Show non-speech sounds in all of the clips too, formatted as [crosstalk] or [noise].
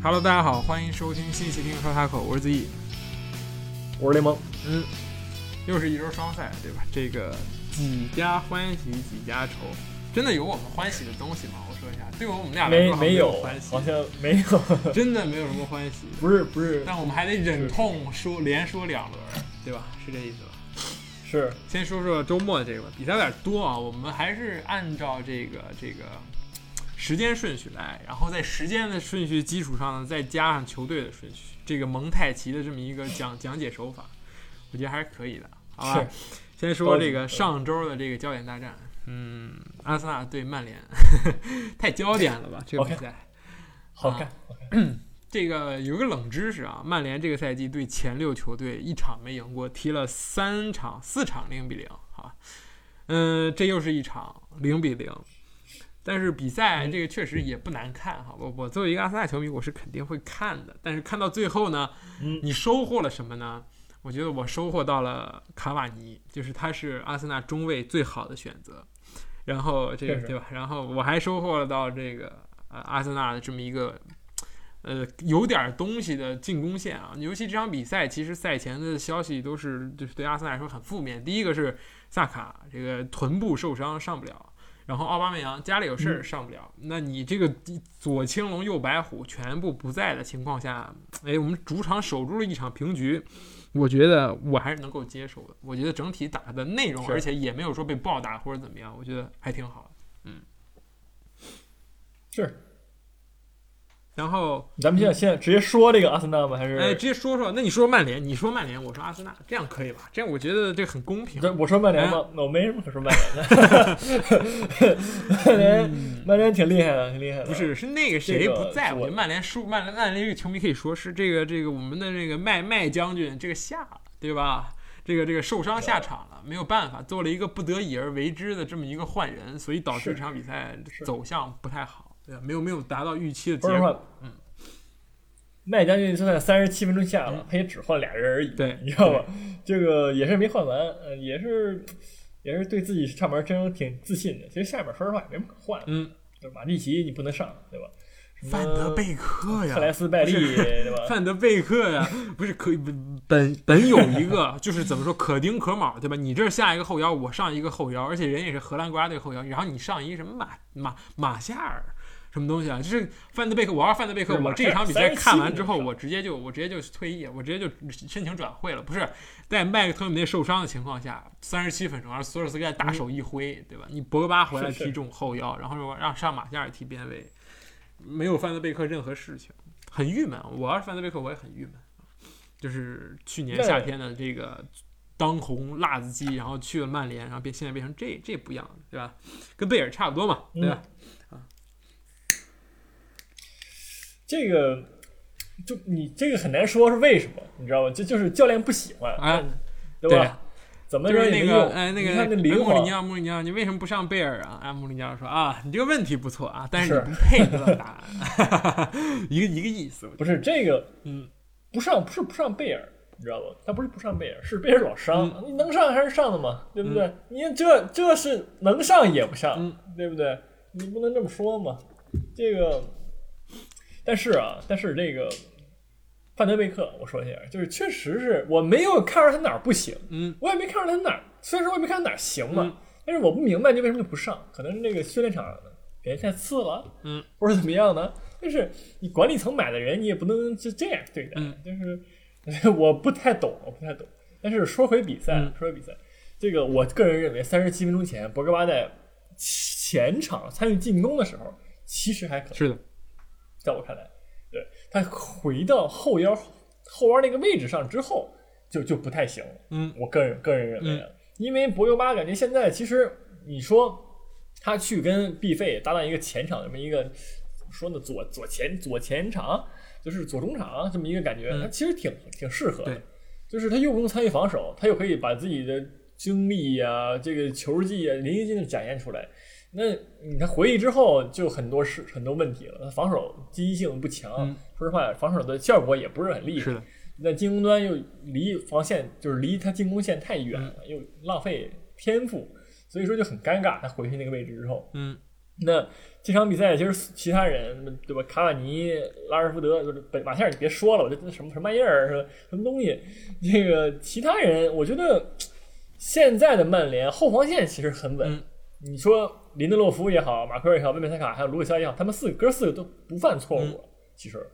Hello，大家好，欢迎收听新一期《听说他口》，我是子毅，我是雷蒙。嗯，又是一周双赛，对吧？这个几家欢喜几家愁，真的有我们欢喜的东西吗？我说一下，对我们俩来说没有欢喜，好像没有，[laughs] 真的没有什么欢喜。不是不是，但我们还得忍痛说连说两轮，对吧？是这意思吧？是。先说说周末的这个吧比赛有点多啊，我们还是按照这个这个。时间顺序来，然后在时间的顺序基础上呢，再加上球队的顺序，这个蒙太奇的这么一个讲讲解手法，我觉得还是可以的，好吧？先说这个上周的这个焦点大战，嗯，阿森纳对曼联，太焦点了吧？这个比赛，好看。这个有个冷知识啊，曼联这个赛季对前六球队一场没赢过，踢了三场，四场零比零，好，嗯，这又是一场零比零。但是比赛这个确实也不难看哈，我我作为一个阿森纳球迷，我是肯定会看的。但是看到最后呢，你收获了什么呢？我觉得我收获到了卡瓦尼，就是他是阿森纳中卫最好的选择。然后这个对吧？然后我还收获了到这个呃阿森纳的这么一个呃有点东西的进攻线啊。尤其这场比赛，其实赛前的消息都是就是对阿森纳来说很负面。第一个是萨卡这个臀部受伤上不了。然后奥巴梅扬家里有事儿上不了，那你这个左青龙右白虎全部不在的情况下，哎，我们主场守住了一场平局，我觉得我还是能够接受的。我觉得整体打的内容，而且也没有说被暴打或者怎么样，我觉得还挺好的。嗯，是。然后咱们现在现在直接说这个阿森纳吗？还是哎，直接说说。那你说曼联，你说曼联，我说阿森纳，这样可以吧？这样我觉得这很公平。我说曼联吗？我没什么可说曼联的。[laughs] 曼联，曼联挺厉害的，挺厉害的。不是，是那个谁不在？我觉得曼联输，曼联曼联这个球迷可以说是这个这个我们的这个麦麦将军这个下了，对吧？这个这个受伤下场了，没有办法，做了一个不得已而为之的这么一个换人，所以导致这场比赛走向不太好。对，没有没有达到预期的结果。嗯，麦将军就在三十七分钟下了，他也只换俩人而已。对，你知道吧？这个也是没换完，呃，也是也是对自己上门真挺自信的。其实下面说实话也没什么可换。嗯，马蒂奇你不能上，对吧？范德贝克呀，克莱斯拜利，对吧？范德贝克呀，[laughs] 不是可以本本有一个，就是怎么说可丁可卯，对吧？你这下一个后腰，我上一个后腰，而且人也是荷兰国家队后腰，然后你上一个什么马马马夏尔。什么东西啊？就是范德贝克，我要是范德贝克，我这场比赛看完之后，我直接就我直接就退役，我直接就申请转会了。不是在麦克托米内受伤的情况下，三十七分钟，而索尔斯盖大手一挥，对吧？你博格巴回来踢中后腰，然后让上马夏尔踢边卫，没有范德贝克任何事情，很郁闷。我要是范德贝克，我也很郁闷。就是去年夏天的这个当红辣子鸡，然后去了曼联，然后变现在变成这这不一样对吧？跟贝尔差不多嘛，对吧？这个，就你这个很难说是为什么，你知道吗？这就是教练不喜欢，啊，对吧？怎么就是那个哎那个那穆里尼奥穆里尼奥，你为什么不上贝尔啊？哎，穆里尼奥说啊，你这个问题不错啊，但是你不配得答案，一个一个意思。不是这个，嗯，不上不是不上贝尔，你知道吧？他不是不上贝尔，是贝尔老伤，你能上还是上的嘛，对不对？你这这是能上也不上，对不对？你不能这么说嘛，这个。但是啊，但是这个范德贝克，我说一下，就是确实是我没有看出他哪儿不行，嗯，我也没看出他哪儿，虽然说我也没看出哪儿行嘛，但是我不明白你为什么就不上，可能是那个训练场表现太次了，嗯，或者怎么样呢？但是你管理层买的人，你也不能就这样对待，就是我不太懂，我不太懂。但是说回比赛，说回比赛，这个我个人认为，三十七分钟前博格巴在前场参与进攻的时候，其实还可是的。在我看来，对他回到后腰后腰那个位置上之后，就就不太行了。嗯，我个人个人认为，因为博格巴感觉现在其实你说他去跟毕费搭档一个前场这么一个怎么说呢？左左前左前场就是左中场这么一个感觉，他其实挺挺适合的。就是他又不用参与防守，他又可以把自己的精力呀、这个球技啊淋漓尽致展现出来。那你看回忆之后就很多是很多问题了，防守积极性不强，说实话，防守的效果也不是很厉害。是的，那进攻端又离防线就是离他进攻线太远了，又浪费天赋，所以说就很尴尬。他回去那个位置之后，嗯，那这场比赛其实其他人对吧？卡瓦尼、拉什福德，就是本马夏尔，你别说了，我这这什么什么玩意儿，是吧？什么东西？这个其他人，我觉得现在的曼联后防线其实很稳。嗯你说林德洛夫也好，马奎尔也好，温贝塞卡还有卢克肖也好，他们四个哥四个都不犯错误。嗯其实，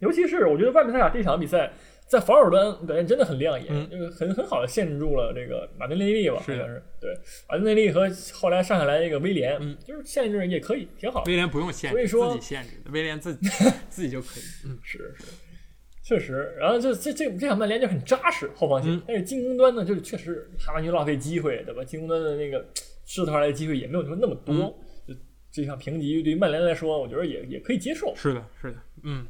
尤其是我觉得万贝塞卡这场比赛在防守端表现真的很亮眼，嗯这个很很好的限制住了这个马丁内利吧，好是的像是对马丁内利和后来上下来这个威廉，嗯就是限制也可以，挺好。威廉不用限制，所以说自己限制，威廉自己 [laughs] 自己就可以。嗯，是是，确实。然后这这这这场曼联就很扎实后防线，嗯但是进攻端呢，就是确实哈完就浪费机会，对吧？进攻端的那个试图出来的机会也没有说那么多。嗯就这场平局对于曼联来说，我觉得也也可以接受。是的，是的，嗯，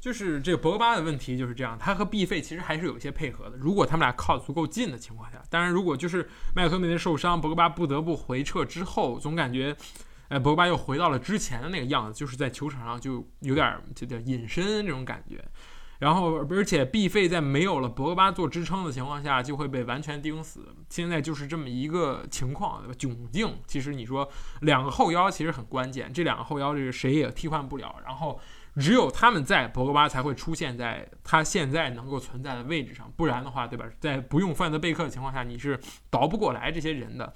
就是这个博格巴的问题就是这样，他和毕费其实还是有一些配合的。如果他们俩靠得足够近的情况下，当然如果就是麦克托米内受伤，博格巴不得不回撤之后，总感觉。哎，博格巴又回到了之前的那个样子，就是在球场上就有点儿就叫隐身这种感觉。然后，而且毕费在没有了博格巴做支撑的情况下，就会被完全盯死。现在就是这么一个情况，窘境。其实你说两个后腰其实很关键，这两个后腰这个谁也替换不了。然后只有他们在，博格巴才会出现在他现在能够存在的位置上。不然的话，对吧？在不用范德贝克的情况下，你是倒不过来这些人的。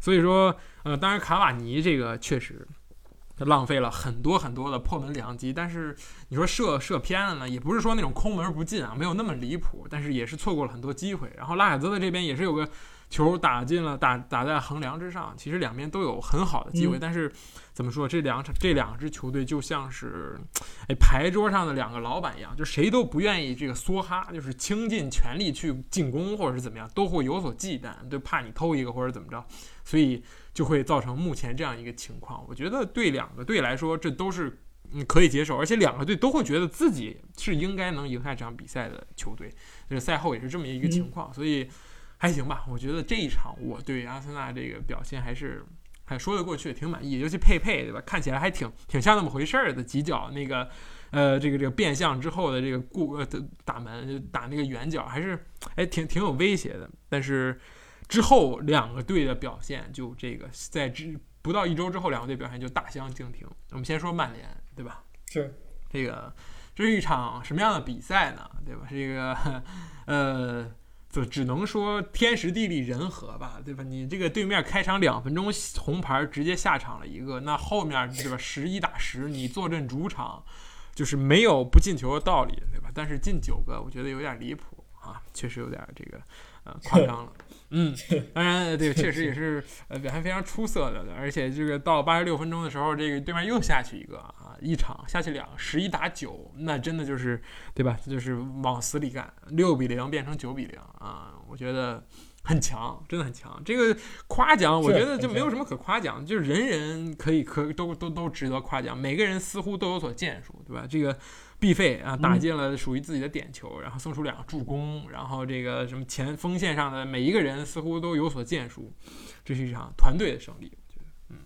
所以说，呃，当然卡瓦尼这个确实。浪费了很多很多的破门良机，但是你说射射偏了呢，也不是说那种空门不进啊，没有那么离谱，但是也是错过了很多机会。然后拉海泽特这边也是有个球打进了，打打在横梁之上，其实两边都有很好的机会，嗯但是怎么说，这两场这两支球队就像是哎牌桌上的两个老板一样，就谁都不愿意这个梭哈，就是倾尽全力去进攻或者是怎么样，都会有所忌惮，就怕你偷一个或者怎么着，所以。就会造成目前这样一个情况。我觉得对两个队来说，这都是嗯可以接受，而且两个队都会觉得自己是应该能赢下这场比赛的球队。就是赛后也是这么一个情况，所以还行吧。我觉得这一场我对阿森纳这个表现还是还说得过去，挺满意。尤其佩佩对吧，看起来还挺挺像那么回事儿的，几脚那个呃这个这个变向之后的这个过呃打门打那个远角，还是哎挺挺有威胁的，但是。之后两个队的表现就这个，在之不到一周之后，两个队表现就大相径庭。我们先说曼联，对吧？是这个，这是一场什么样的比赛呢？对吧？这个，[laughs] 呃，就只能说天时地利人和吧，对吧？你这个对面开场两分钟红牌直接下场了一个，那后面对吧？[laughs] 十一打十，你坐镇主场，就是没有不进球的道理，对吧？但是进九个，我觉得有点离谱啊，确实有点这个呃夸张了。嗯，[laughs] 当然，这个确实也是呃表现非常出色的，而且这个到八十六分钟的时候，这个对面又下去一个啊，一场下去两个，十一打九，那真的就是对吧？就是往死里干，六比零变成九比零啊，我觉得很强，真的很强。这个夸奖，我觉得就没有什么可夸奖，就是人人可以可都都都值得夸奖，每个人似乎都有所建树，对吧？这个。毕费啊，打进了属于自己的点球，然后送出两个助攻，然后这个什么前锋线上的每一个人似乎都有所建树，这是一场团队的胜利，我觉得，嗯，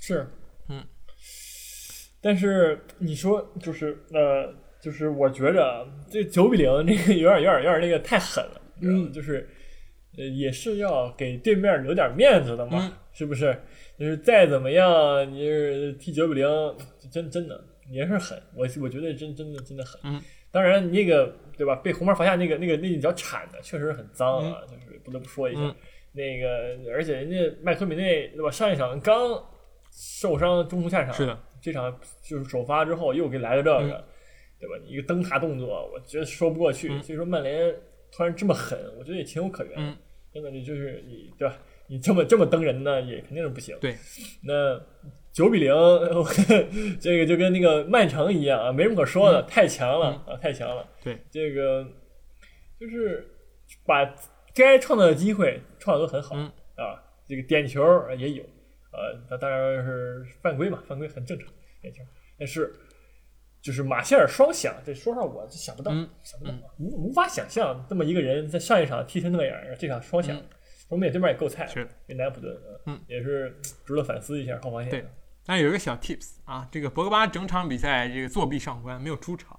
是，嗯，但是你说就是呃，就是我觉着这九比零这个有点有点有点那个太狠了，嗯，就是呃也是要给对面留点面子的嘛，嗯、是不是？就是再怎么样，你是踢九比零，真真的。也是狠，我我觉得真真的真的狠。嗯，当然那个对吧？被红牌罚下那个那个那一脚铲的确实很脏啊，嗯、就是不得不说一下。嗯、那个而且人家麦克米内对吧？上一场刚受伤中途下场，是的，这场就是首发之后又给来了这个，嗯、对吧？一个蹬踏动作，我觉得说不过去。嗯、所以说曼联突然这么狠，我觉得也情有可原。嗯，真的，你就是你对吧？你这么这么蹬人呢，也肯定是不行。对，那。九比零，这个就跟那个曼城一样啊，没什么可说的，嗯、太强了、嗯、啊，太强了。对，这个就是把该创造的机会创造的很好、嗯、啊，这个点球也有，呃，那当然是犯规嘛，犯规很正常，点球。但是就是马歇尔双响，这说实话我想不到，嗯、想不到，无无法想象这么一个人在上一场踢成那样，这场双响，我们也对面也够菜，是跟南普顿，嗯，也是值得反思一下后防线。对。但有一个小 tips 啊，这个博格巴整场比赛这个作弊上官没有出场，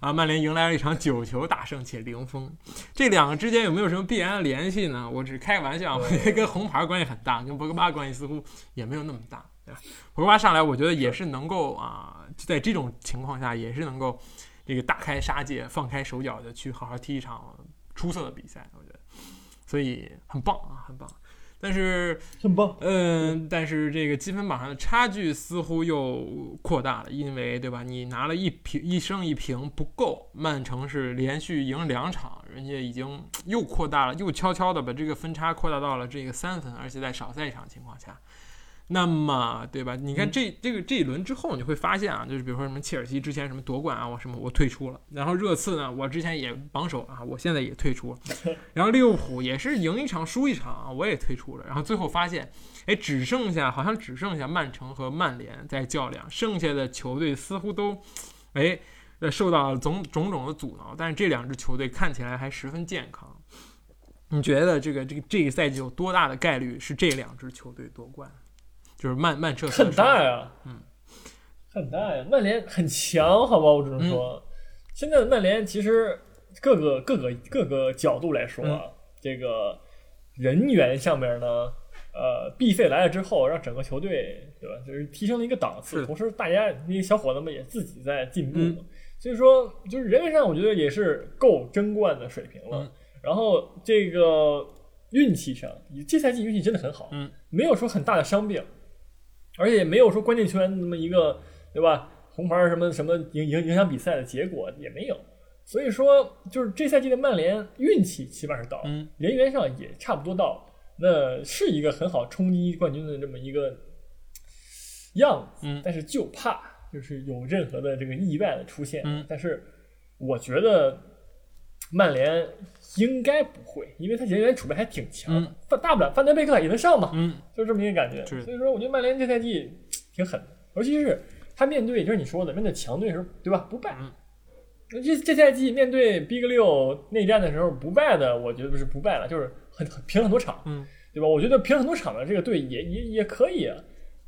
啊，曼联迎来了一场九球大胜且零封，这两个之间有没有什么必然的联系呢？我只是开个玩笑，我觉得跟红牌关系很大，跟博格巴关系似乎也没有那么大对吧？博格巴上来，我觉得也是能够啊，在这种情况下也是能够这个大开杀戒、放开手脚的去好好踢一场出色的比赛，我觉得，所以很棒啊，很棒。但是，很棒。嗯，但是这个积分榜上的差距似乎又扩大了，因为对吧？你拿了一平一胜一平不够，曼城是连续赢两场，人家已经又扩大了，又悄悄的把这个分差扩大到了这个三分，而且在少赛一场情况下。那么，对吧？你看这这个这一轮之后，你会发现啊，就是比如说什么切尔西之前什么夺冠啊，我什么我退出了。然后热刺呢，我之前也榜首啊，我现在也退出了。[laughs] 然后利物浦也是赢一场输一场啊，我也退出了。然后最后发现，哎，只剩下好像只剩下曼城和曼联在较量，剩下的球队似乎都，哎，受到了种种种的阻挠。但是这两支球队看起来还十分健康。你觉得这个这个这个赛季有多大的概率是这两支球队夺冠？就是曼曼彻很大呀，嗯，很大呀。曼联很强，好吧，我只能说，现在的曼联其实各个各个各个角度来说啊，这个人员上面呢，呃，B 费来了之后，让整个球队对吧，就是提升了一个档次。同时，大家那些小伙子们也自己在进步，所以说，就是人员上我觉得也是够争冠的水平了。然后这个运气上，这赛季运气真的很好，嗯，没有说很大的伤病。而且也没有说关键球员那么一个，对吧？红牌什么什么影影影响比赛的结果也没有，所以说就是这赛季的曼联运气起码是到，人员上也差不多到，那是一个很好冲击冠军的这么一个样子。但是就怕就是有任何的这个意外的出现。但是我觉得曼联应该不会，因为他人员储备还挺强的，范大不了范德贝克也能上嘛。嗯，就这么一个感觉。所以说，我觉得曼联这赛季挺狠的，尤其是他面对就是你说的面对强队时候，对吧？不败。这这赛季面对 Big 六内战的时候不败的，我觉得不是不败了，就是很平很多场，嗯，对吧？我觉得平很多场的这个队也也也可以，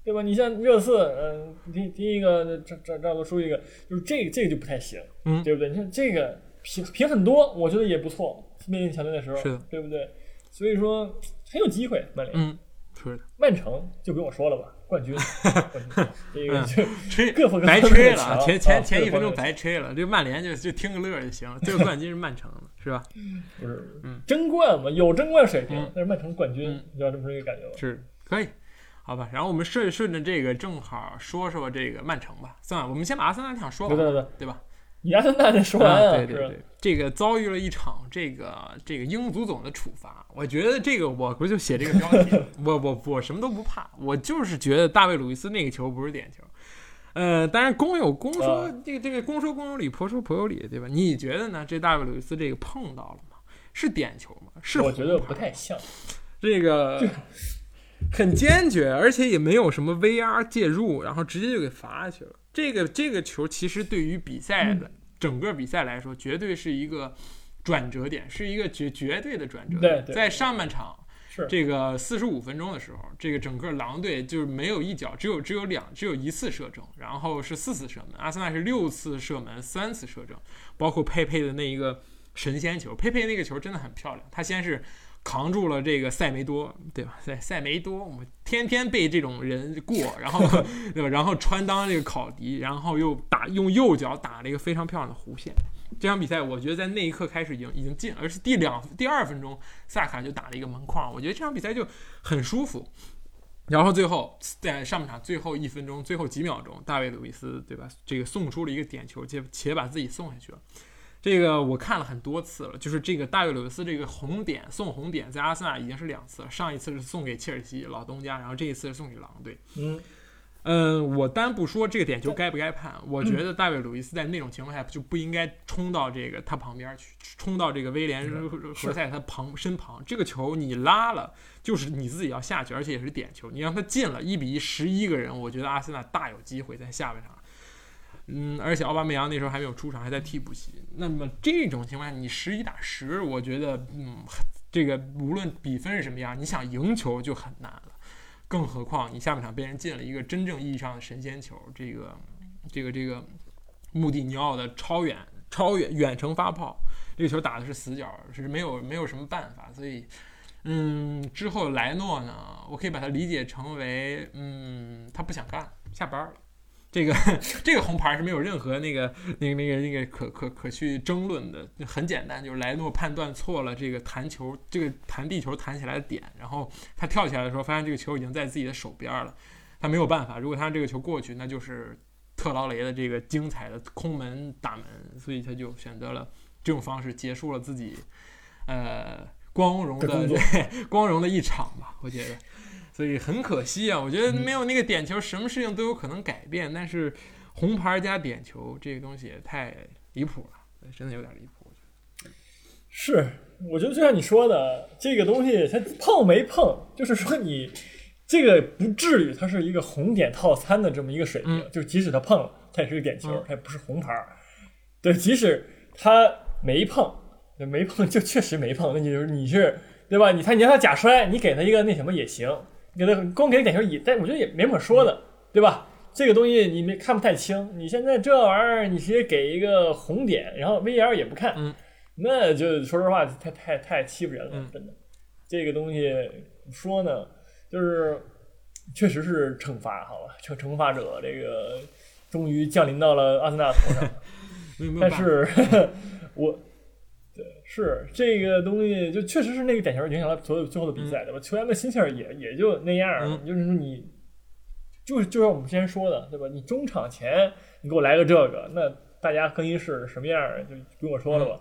对吧？你像热刺，嗯，第第一个这这这都输一个，就是这个这个就不太行，嗯，对不对？你看这个。平平很多，我觉得也不错。面对强队的时候，是的，对不对？所以说很有机会。曼联，嗯，是的。曼城就不用我说了吧，冠军，[laughs] 这个就吹白吹了，前前前一分钟白吹了。这曼联就就听个乐就行了。最后冠军是曼城，是吧？[laughs] 不是，嗯，争冠嘛，有争冠水平，但是曼城冠军，你知道这么说一个感觉吗？是可以，好吧。然后我们顺顺着这个，正好说说这个曼城吧。算了，我们先把阿森纳那场说完，对对对，对吧？你阿森纳得说完啊！对对对，这个遭遇了一场这个这个英足总的处罚，我觉得这个我不就写这个标题，[laughs] 我我我什么都不怕，我就是觉得大卫·鲁伊斯那个球不是点球。呃，当然公有公说，这个这个公说公有理，婆说婆有理，对吧？你觉得呢？这大卫·鲁伊斯这个碰到了吗？是点球吗？是我觉得不太像，这个 [laughs] 很坚决，而且也没有什么 VR 介入，然后直接就给罚下去了。这个这个球其实对于比赛的整个比赛来说，绝对是一个转折点，是一个绝绝对的转折点。在上半场是这个四十五分钟的时候，这个整个狼队就是没有一脚，只有只有两，只有一次射正，然后是四次射门。阿森纳是六次射门，三次射正，包括佩佩的那一个神仙球，佩佩那个球真的很漂亮。他先是。扛住了这个塞梅多，对吧？[laughs] 塞塞梅多，我们天天被这种人过，然后 [laughs] 对吧？然后穿裆这个考迪，然后又打用右脚打了一个非常漂亮的弧线。这场比赛，我觉得在那一刻开始已经已经进，而是第两第二分钟，萨卡就打了一个门框。我觉得这场比赛就很舒服。然后最后在上半场最后一分钟、最后几秒钟，大卫·鲁伊斯，对吧？这个送出了一个点球，且且把自己送下去了。这个我看了很多次了，就是这个大卫·鲁伊斯这个红点送红点，在阿森纳已经是两次了。上一次是送给切尔西老东家，然后这一次是送给狼队。嗯嗯，我单不说这个点球该不该判，我觉得大卫·鲁伊斯在那种情况下就不应该冲到这个他旁边去，冲到这个威廉何塞他旁身旁。这个球你拉了，就是你自己要下去，而且也是点球，你让他进了一比一，十一个人，我觉得阿森纳大有机会在下半场。嗯，而且奥巴梅扬那时候还没有出场，还在替补席。那么这种情况下，你十一打十，我觉得，嗯，这个无论比分是什么样，你想赢球就很难了。更何况你下半场被人进了一个真正意义上的神仙球，这个，这个，这个穆蒂尼奥的超远、超远远程发炮，这个球打的是死角，是没有没有什么办法。所以嗯，之后莱诺呢，我可以把它理解成为，嗯，他不想干，下班了。这个这个红牌是没有任何那个那个那个那个可可可去争论的，很简单，就是莱诺判断错了这个弹球，这个弹地球弹起来的点，然后他跳起来的时候发现这个球已经在自己的手边了，他没有办法，如果他让这个球过去，那就是特劳雷的这个精彩的空门打门，所以他就选择了这种方式结束了自己呃光荣的对 [laughs] 光荣的一场吧，我觉得。所以很可惜啊，我觉得没有那个点球，什么事情都有可能改变。但是红牌加点球这个东西也太离谱了，真的有点离谱。是，我觉得就像你说的，这个东西它碰没碰，就是说你这个不至于它是一个红点套餐的这么一个水平。就即使他碰了，它也是个点球，它也不是红牌。对，即使他没碰，没碰就确实没碰，那就是你是对吧？你看你让他假摔，你给他一个那什么也行。给他光给点球也，但我觉得也没什么说的，对吧？这个东西你没看不太清。你现在这玩意儿，你直接给一个红点，然后 V R 也不看，那就说实话，太太太欺负人了，真的。这个东西说呢，就是确实是惩罚，好吧？惩惩罚者这个终于降临到了阿森纳头上，[laughs] 但是 [laughs] 我。是这个东西，就确实是那个点球影响了所有最后的比赛，对吧？球员的心气儿也也就那样，就是说你，就是就像我们之前说的，对吧？你中场前你给我来个这个，那大家更衣室什么样就不用我说了吧。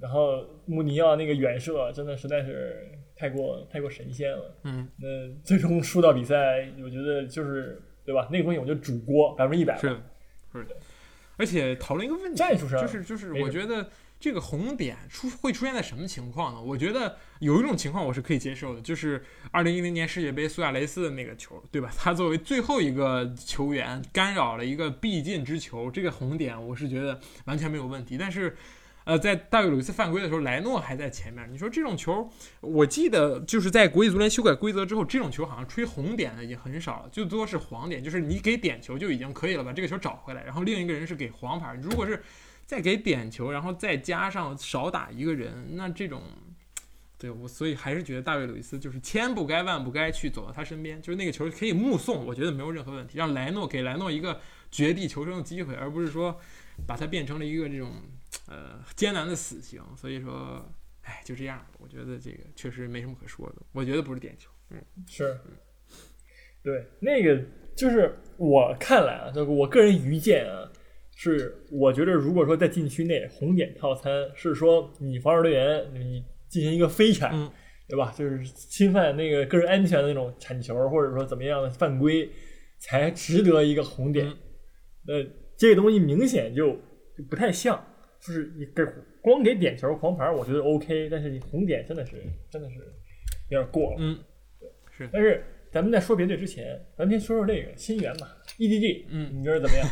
然后穆尼奥那个远射真的实在是太过太过神仙了，嗯，那最终输到比赛，我觉得就是对吧？那个东西我就主锅百分之一百，是是的。而且讨论一个问题，战术上就是就是我觉得。这个红点出会出现在什么情况呢？我觉得有一种情况我是可以接受的，就是二零一零年世界杯苏亚雷斯的那个球，对吧？他作为最后一个球员干扰了一个必进之球，这个红点我是觉得完全没有问题。但是，呃，在大卫鲁伊斯犯规的时候，莱诺还在前面。你说这种球，我记得就是在国际足联修改规则之后，这种球好像吹红点的已经很少了，最多是黄点，就是你给点球就已经可以了，把这个球找回来，然后另一个人是给黄牌。如果是再给点球，然后再加上少打一个人，那这种，对我所以还是觉得大卫·鲁伊斯就是千不该万不该去走到他身边，就是那个球可以目送，我觉得没有任何问题，让莱诺给莱诺一个绝地求生的机会，而不是说把他变成了一个这种呃艰难的死刑。所以说，哎，就这样，我觉得这个确实没什么可说的。我觉得不是点球，嗯，是，对，那个就是我看来啊，就我个人愚见啊。是，我觉得如果说在禁区内红点套餐是说你防守队员你进行一个飞铲，对吧？就是侵犯那个个人安全的那种铲球，或者说怎么样的犯规，才值得一个红点。那这个东西明显就不太像，就是你给光给点球黄牌，我觉得 OK，但是你红点真的是真的是有点过了。嗯，是，但是。咱们在说别队之前，咱们先说说这个新援吧，EDG，嗯，你觉得怎么样？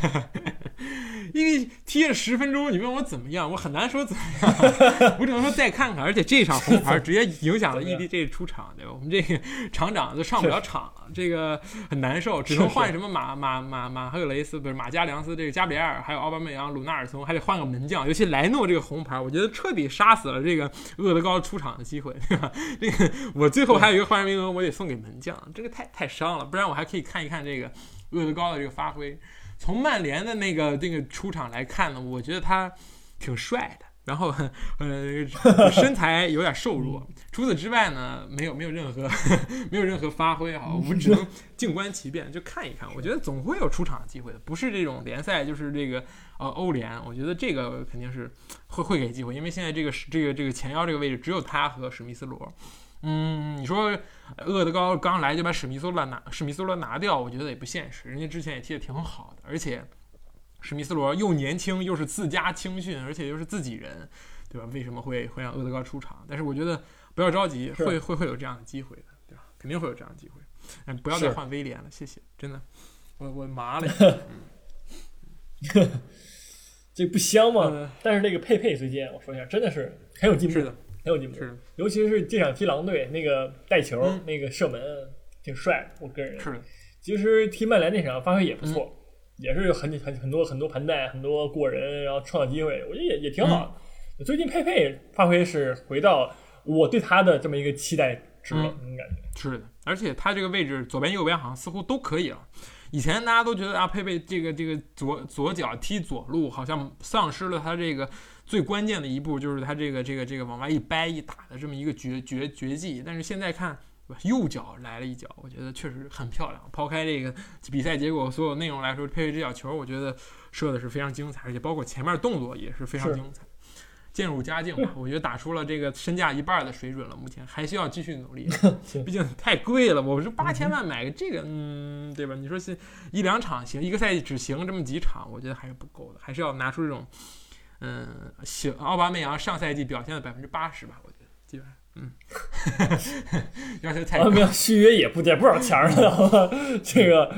因为踢了十分钟，你问我怎么样，我很难说怎么样，[laughs] 我只能说再看看。而且这场红牌直接影响了 [laughs] EDG 出场，对吧？我们这个厂长都上不了场了，[laughs] 这个很难受，只能换什么马马马马赫雷斯，不是马加良斯，这个加比尔，还有奥巴梅扬、鲁纳尔松，还得换个门将。尤其莱诺这个红牌，我觉得彻底杀死了这个厄德高出场的机会，对吧？这个我最后还有一个换人名额，我得送给门将，这个。太太伤了，不然我还可以看一看这个厄德高的这个发挥。从曼联的那个那个出场来看呢，我觉得他挺帅的，然后呃身材有点瘦弱。除此之外呢，没有没有任何 [laughs] 没有任何发挥啊，我们只能静观其变，就看一看。我觉得总会有出场的机会的，不是这种联赛就是这个呃欧联。我觉得这个肯定是会会给机会，因为现在这个这个这个前腰这个位置只有他和史密斯罗。嗯，你说厄德高刚来就把史密斯罗拿史密斯罗拿掉，我觉得也不现实。人家之前也踢得挺好的，而且史密斯罗又年轻，又是自家青训，而且又是自己人，对吧？为什么会会让厄德高出场？但是我觉得不要着急，会会会有这样的机会的，对吧？肯定会有这样的机会。嗯，不要再换威廉了，谢谢，真的，我我麻了。[laughs] [laughs] 这不香吗？但是那个佩佩最近我说一下，真的是很有进步。很有进步，尤其是这场踢狼队那个带球那个射门挺帅，我个人是。其实踢曼联那场发挥也不错，也是很很很多很多盘带，很多过人，然后创造机会，我觉得也也挺好。最近佩佩发挥是回到我对他的这么一个期待值了，嗯感觉。是的，而且他这个位置左边右边好像似乎都可以了。以前大家都觉得啊，佩佩这个这个左左脚踢左路，好像丧失了他这个最关键的一步，就是他这个这个这个往外一掰一打的这么一个绝绝绝技。但是现在看，对吧右脚来了一脚，我觉得确实很漂亮。抛开这个比赛结果所有内容来说，佩佩这脚球，我觉得射的是非常精彩，而且包括前面动作也是非常精彩。渐入佳境吧，我觉得打出了这个身价一半的水准了。目前还需要继续努力，[laughs] 毕竟太贵了。我说八千万买个这个，嗯，对吧？你说是一两场行，一个赛季只行这么几场，我觉得还是不够的，还是要拿出这种，嗯，行，奥巴梅扬上赛季表现了百分之八十吧，我觉得基本上，嗯，要求太高续约也不也不少钱儿了，这个，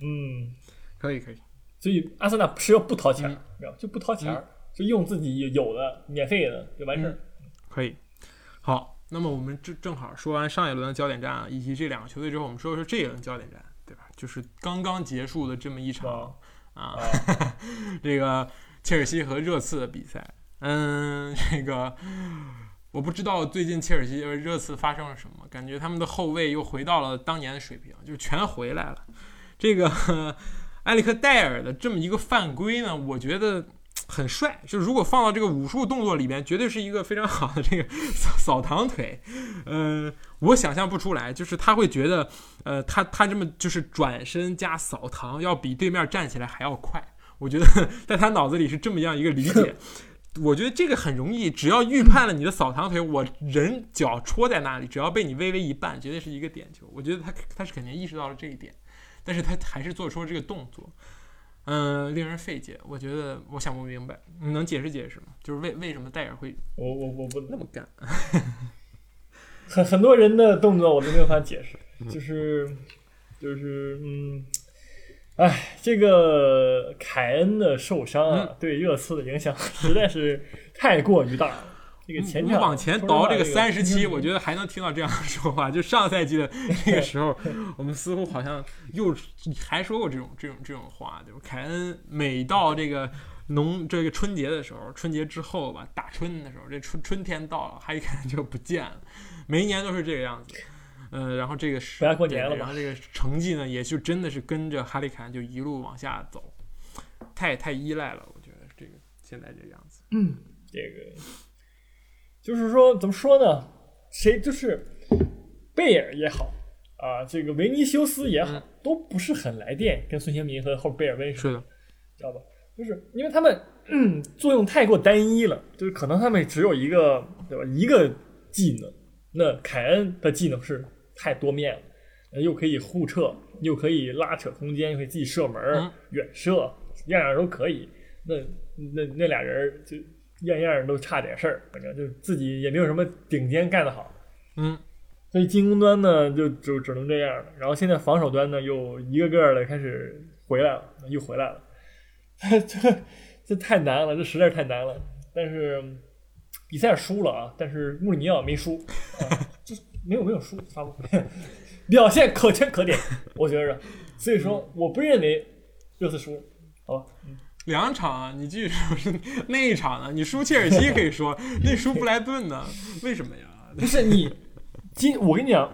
嗯，可以可以，所以阿森纳是要不掏钱没有就不掏钱儿，就用自己有的免费的就完事儿。可以。好，那么我们正正好说完上一轮的焦点战啊，以及这两个球队之后，我们说说这一轮焦点战，对吧？就是刚刚结束的这么一场啊，啊，[laughs] 这个切尔西和热刺的比赛。嗯，[laughs] 这个我不知道最近切尔西和热刺发生了什么，感觉他们的后卫又回到了当年的水平，就全回来了。这个 [laughs] 埃里克戴尔的这么一个犯规呢，我觉得很帅。就如果放到这个武术动作里面，绝对是一个非常好的这个扫扫堂腿。嗯、我想象不出来，就是他会觉得，呃，他他这么就是转身加扫堂，要比对面站起来还要快。我觉得在他脑子里是这么样一个理解。[laughs] 我觉得这个很容易，只要预判了你的扫堂腿，我人脚戳在那里，只要被你微微一绊，绝对是一个点球。我觉得他他是肯定意识到了这一点，但是他还是做出了这个动作，嗯、令人费解。我觉得我想不明白，你能解释解释吗？就是为为什么戴尔会我我我不那么干？[laughs] 很很多人的动作我都没有法解释，就是就是嗯，哎，这个凯恩的受伤啊，对热刺的影响实在是太过于大了。这个前场你往前倒这个三十期，[laughs] 我觉得还能听到这样说话。就上赛季的那个时候，我们似乎好像又还说过这种这种这种话，对吧？凯恩每到这个农这个春节的时候，春节之后吧，打春的时候，这春春天到了，哈里凯恩就不见了，每一年都是这个样子。呃，然后这个是回家过年了然后这个成绩呢，也就真的是跟着哈利凯恩就一路往下走，太太依赖了，我觉得这个现在这个样子。嗯这个就是说怎么说呢？谁就是贝尔也好啊，这个维尼修斯也好，嗯都不是很来电，跟孙兴民和后贝尔温什么是的，知道吧？就是因为他们、嗯、作用太过单一了，就是可能他们只有一个对吧一个技能，那凯恩的技能是太多面了，呃又可以互撤，又可以拉扯空间，又可以自己射门、嗯远射，样样都可以。那那那俩人就样样都差点事儿，反正就自己也没有什么顶尖干得好。嗯，所以进攻端呢，就就只能这样了。然后现在防守端呢，又一个个的开始回来了，又回来了。[laughs] 这这太难了，这实在是太难了。但是比赛输了啊，但是穆里尼奥没输啊，[laughs] 这没有没有输，发布会 [laughs] 表现可圈可点，我觉着。所以说，我不认为热刺输，好吧？两场啊，你继续说是那一场呢？你输切尔西可以说，那输布莱顿呢？为什么呀？[laughs] 不是你今我跟你讲，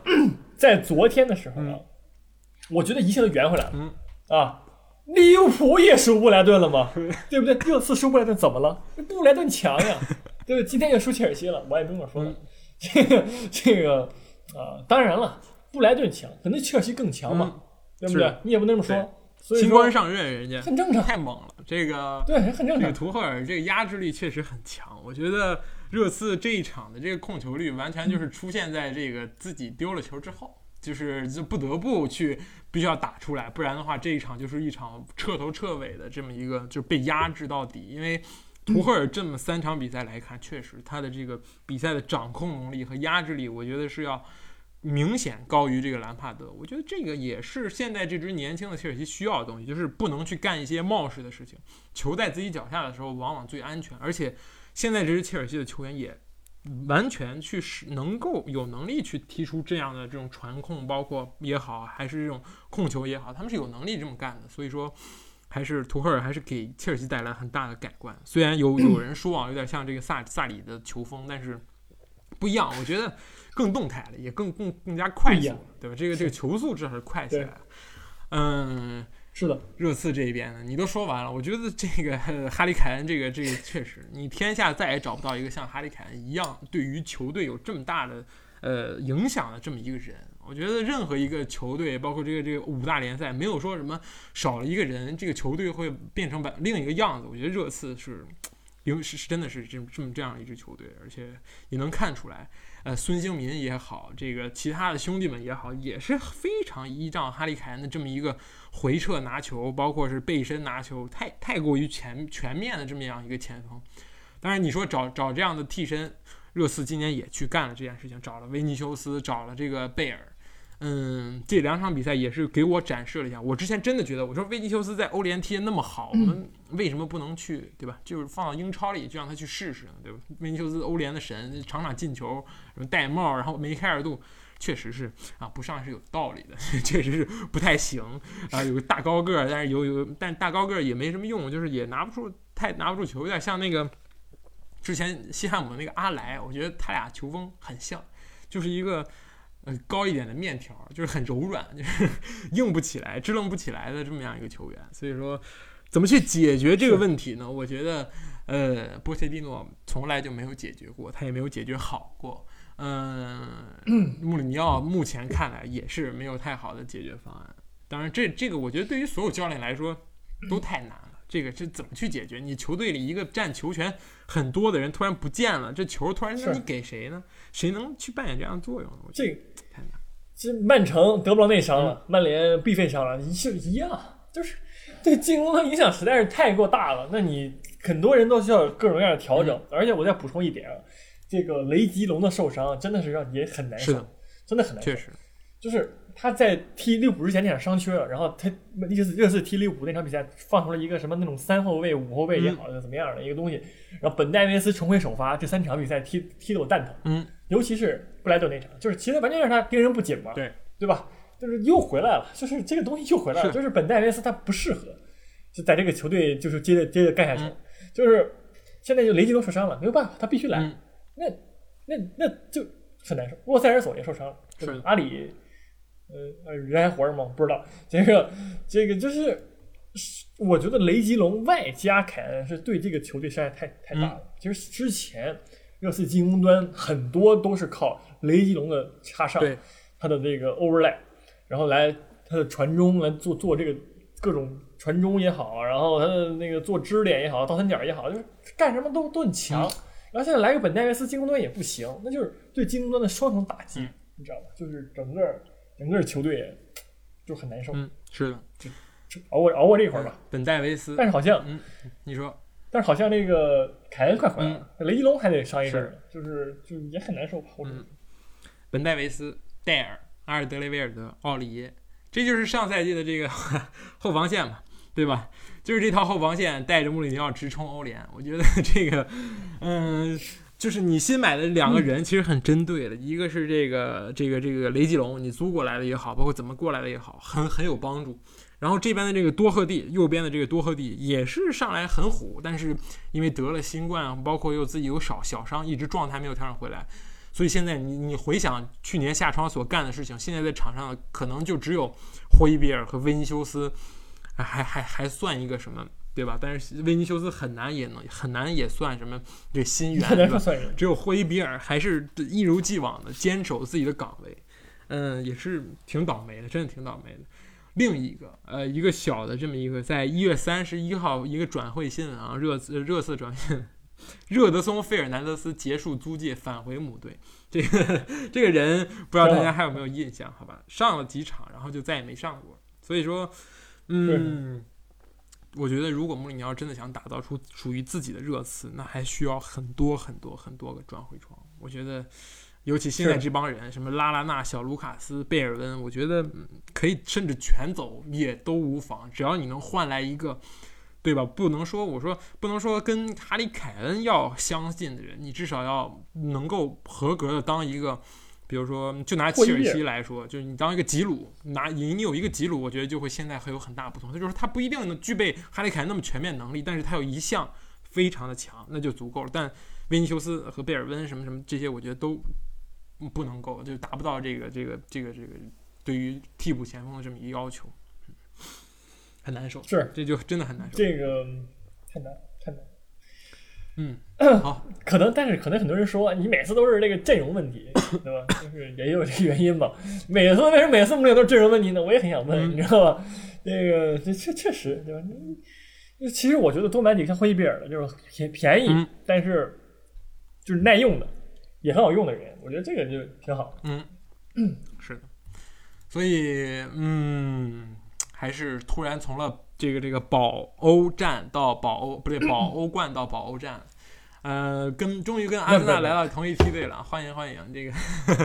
在昨天的时候啊，我觉得一切都圆回来了。嗯啊，利物浦也输布莱顿了嘛，对不对？热刺输布莱顿怎么了？布莱顿强呀，对不对？今天又输切尔西了，我也不这么说了。嗯 [laughs] 这个这个啊，当然了，布莱顿强，可能切尔西更强嘛，对不对？你也不能这么说。所以新官上任，人家很正常，太猛了。这个对，很正这个常。图赫尔这个压制力确实很强。我觉得热刺这一场的这个控球率，完全就是出现在这个自己丢了球之后，就是就不得不去必须要打出来，不然的话这一场就是一场彻头彻尾的这么一个就是被压制到底。因为图赫尔这么三场比赛来看，确实他的这个比赛的掌控能力和压制力，我觉得是要。明显高于这个兰帕德，我觉得这个也是现在这支年轻的切尔西需要的东西，就是不能去干一些冒失的事情。球在自己脚下的时候，往往最安全。而且现在这支切尔西的球员也完全去使能够有能力去踢出这样的这种传控，包括也好，还是这种控球也好，他们是有能力这么干的。所以说，还是图赫尔还是给切尔西带来很大的改观。虽然有有人说啊，有点像这个萨萨里的球风，但是。不一样，我觉得更动态了，也更更更加快速了，对吧？这个这个球速至少是快起来了。嗯，是的，热刺这一边呢，你都说完了，我觉得这个呃哈利凯恩这个这个确实，你天下再也找不到一个像哈利凯恩一样对于球队有这么大的呃影响的这么一个人。我觉得任何一个球队，包括这个这个五大联赛，没有说什么少了一个人，这个球队会变成另一个样子。我觉得热刺是，因为是是真的是这这么这样一支球队，而且也能看出来，呃，孙兴民也好，这个其他的兄弟们也好，也是非常依仗哈利凯恩的这么一个回撤拿球，包括是背身拿球，太太过于全全面的这么样一个前锋。当然，你说找找这样的替身，热刺今年也去干了这件事情，找了维尼修斯，找了这个贝尔。嗯，这两场比赛也是给我展示了一下。我之前真的觉得，我说维尼修斯在欧联踢的那么好，我们为什么不能去，对吧？就是放到英超里，就让他去试试，对吧？维尼修斯欧联的神，场场进球，什么戴帽，然后梅开二度，确实是啊，不上是有道理的，[laughs] 确实是不太行啊。有个大高个儿，但是有有，但大高个儿也没什么用，就是也拿不出太拿不住球，有点像那个之前西汉姆的那个阿莱，我觉得他俩球风很像，就是一个。呃，高一点的面条就是很柔软，就是硬不起来、支棱不起来的这么样一个球员。所以说，怎么去解决这个问题呢？我觉得，呃，波切蒂诺从来就没有解决过，他也没有解决好过。嗯，穆里尼奥目前看来也是没有太好的解决方案。当然，这这个我觉得对于所有教练来说都太难了。这个是怎么去解决？你球队里一个占球权很多的人突然不见了，这球突然间你给谁呢？谁能去扮演这样的作用呢？这太难。这曼城德布劳内伤了，曼联必费伤了，就一样，就是对进攻的影响实在是太过大了。那你很多人都需要各种各样的调整。而且我再补充一点啊，这个雷吉隆的受伤真的是让也很难受，真的很难受。确实，就是。他在踢利物浦之前那场伤缺了，然后他热刺热刺踢利物浦那场比赛放出了一个什么那种三后卫五后卫也好怎么样的一个东西，然后本戴维斯重回首发，这三场比赛踢踢得我蛋疼，嗯，尤其是布莱顿那场，就是其实完全是他盯人不紧嘛，对对吧？就是又回来了，就是这个东西又回来了，就是本戴维斯他不适合就在这个球队就是接着接着干下去，就是现在就雷吉都受伤了，没有办法，他必须来，那那那就很难受。沃塞尔索也受伤了，是阿里。呃，人还活着吗？不知道。这个，这个就是，我觉得雷吉隆外加凯恩是对这个球队伤害太太大了。其实之前热刺进攻端很多都是靠雷吉隆的插上，他的这个 overlap，然后来他的传中来做做这个各种传中也好，然后他的那个做支点也好，倒三角也好，就是干什么都都很强。然后现在来个本戴维斯，进攻端也不行，那就是对进攻端的双重打击，你知道吗？就是整个。整个球队就很难受。嗯，是的，就熬过熬过这一会儿吧。本戴维斯，但是好像，嗯，你说，但是好像那个凯恩快回来了，雷吉隆还得上一阵，就是就也很难受吧。嗯，本戴维斯、戴尔、阿尔德雷维尔德、奥里耶，这就是上赛季的这个 [laughs] 后防线嘛，对吧？就是这套后防线带着穆里尼奥直冲欧联，我觉得这个，嗯。就是你新买的两个人其实很针对的，一个是这个这个这个雷吉隆，你租过来的也好，包括怎么过来的也好，很很有帮助。然后这边的这个多赫蒂，右边的这个多赫蒂也是上来很虎，但是因为得了新冠，包括又自己有少小伤，一直状态没有调整回来，所以现在你你回想去年夏窗所干的事情，现在在场上可能就只有霍伊比尔和维尼修斯，还还还算一个什么？对吧？但是维尼修斯很难也能很难也算什么这新援 [laughs] 对吧？只有霍伊比尔还是一如既往的坚守自己的岗位，嗯，也是挺倒霉的，真的挺倒霉的。另一个呃，一个小的这么一个，在一月三十一号一个转会新闻啊，热热刺转会，热德松费尔南德斯结束租借返回母队。这个 [laughs] 这个人不知道大家还有没有印象？好吧，上了几场，然后就再也没上过。所以说，嗯。我觉得，如果穆里尼奥真的想打造出属于自己的热刺，那还需要很多很多很多个转会窗。我觉得，尤其现在这帮人，什么拉拉纳、小卢卡斯、贝尔温，我觉得可以甚至全走也都无妨，只要你能换来一个，对吧？不能说我说不能说跟哈里凯恩要相近的人，你至少要能够合格的当一个。比如说，就拿切尔西来说，就是你当一个吉鲁，拿你你有一个吉鲁，我觉得就会现在会有很大不同。他就是他不一定能具备哈里凯恩那么全面能力，但是他有一项非常的强，那就足够了。但维尼修斯和贝尔温什么什么这些，我觉得都不能够，就达不到这个这个这个这个对于替补前锋的这么一个要求，很难受，是这就真的很难受。这个太难太难。嗯，好，可能，但是可能很多人说你每次都是这个阵容问题，对吧？就是也有这个原因吧。每次为什么每次穆里都是阵容问题呢？我也很想问，你知道吧？那个这确确实，对吧？你其实我觉得多买几个像霍伊比尔的，就是便便宜，嗯但是就是耐用的，也很好用的人，我觉得这个就挺好。嗯，是的，所以嗯，还是突然从了这个这个保欧战到保欧不对保 [clears throat] 欧冠到保欧战，呃，跟终于跟阿森纳来到同一梯队了，欢迎欢迎，这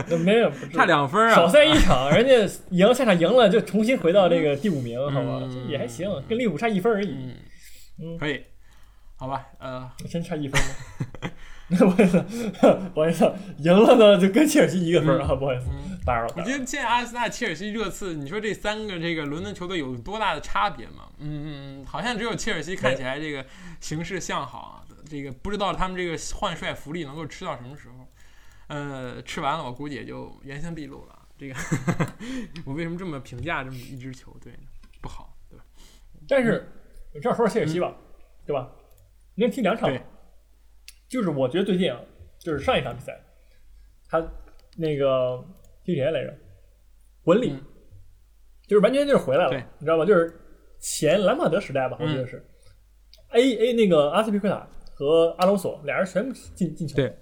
个没有，[laughs] 差两分啊，少赛一场，[laughs] 人家赢下场赢了，就重新回到这个第五名，好吧？嗯也还行，跟利物浦差一分而已，嗯嗯可以，好吧，呃，真差一分吗？[laughs] 不好意思，不好意思，赢了呢就跟切尔西一个分啊，不好意思，打我觉得现在阿森纳、切尔西、热刺，你说这三个这个伦敦球队有多大的差别吗？嗯嗯，好像只有切尔西看起来这个形势向好啊，这个不知道他们这个换帅福利能够吃到什么时候。呃，吃完了我估计也就原形毕露了。这个 [laughs] 我为什么这么评价这么一支球队呢？不好，对吧？但是我正好说说切尔西吧，对吧？连踢两场对，就是我觉得最近啊，就是上一场比赛，他那个踢谁来着？文理，嗯就是完全就是回来了，你知道吧？就是前兰帕德时代吧，我记得嗯是、A A 那个阿斯皮奎塔和阿隆索俩人全部进进球。对，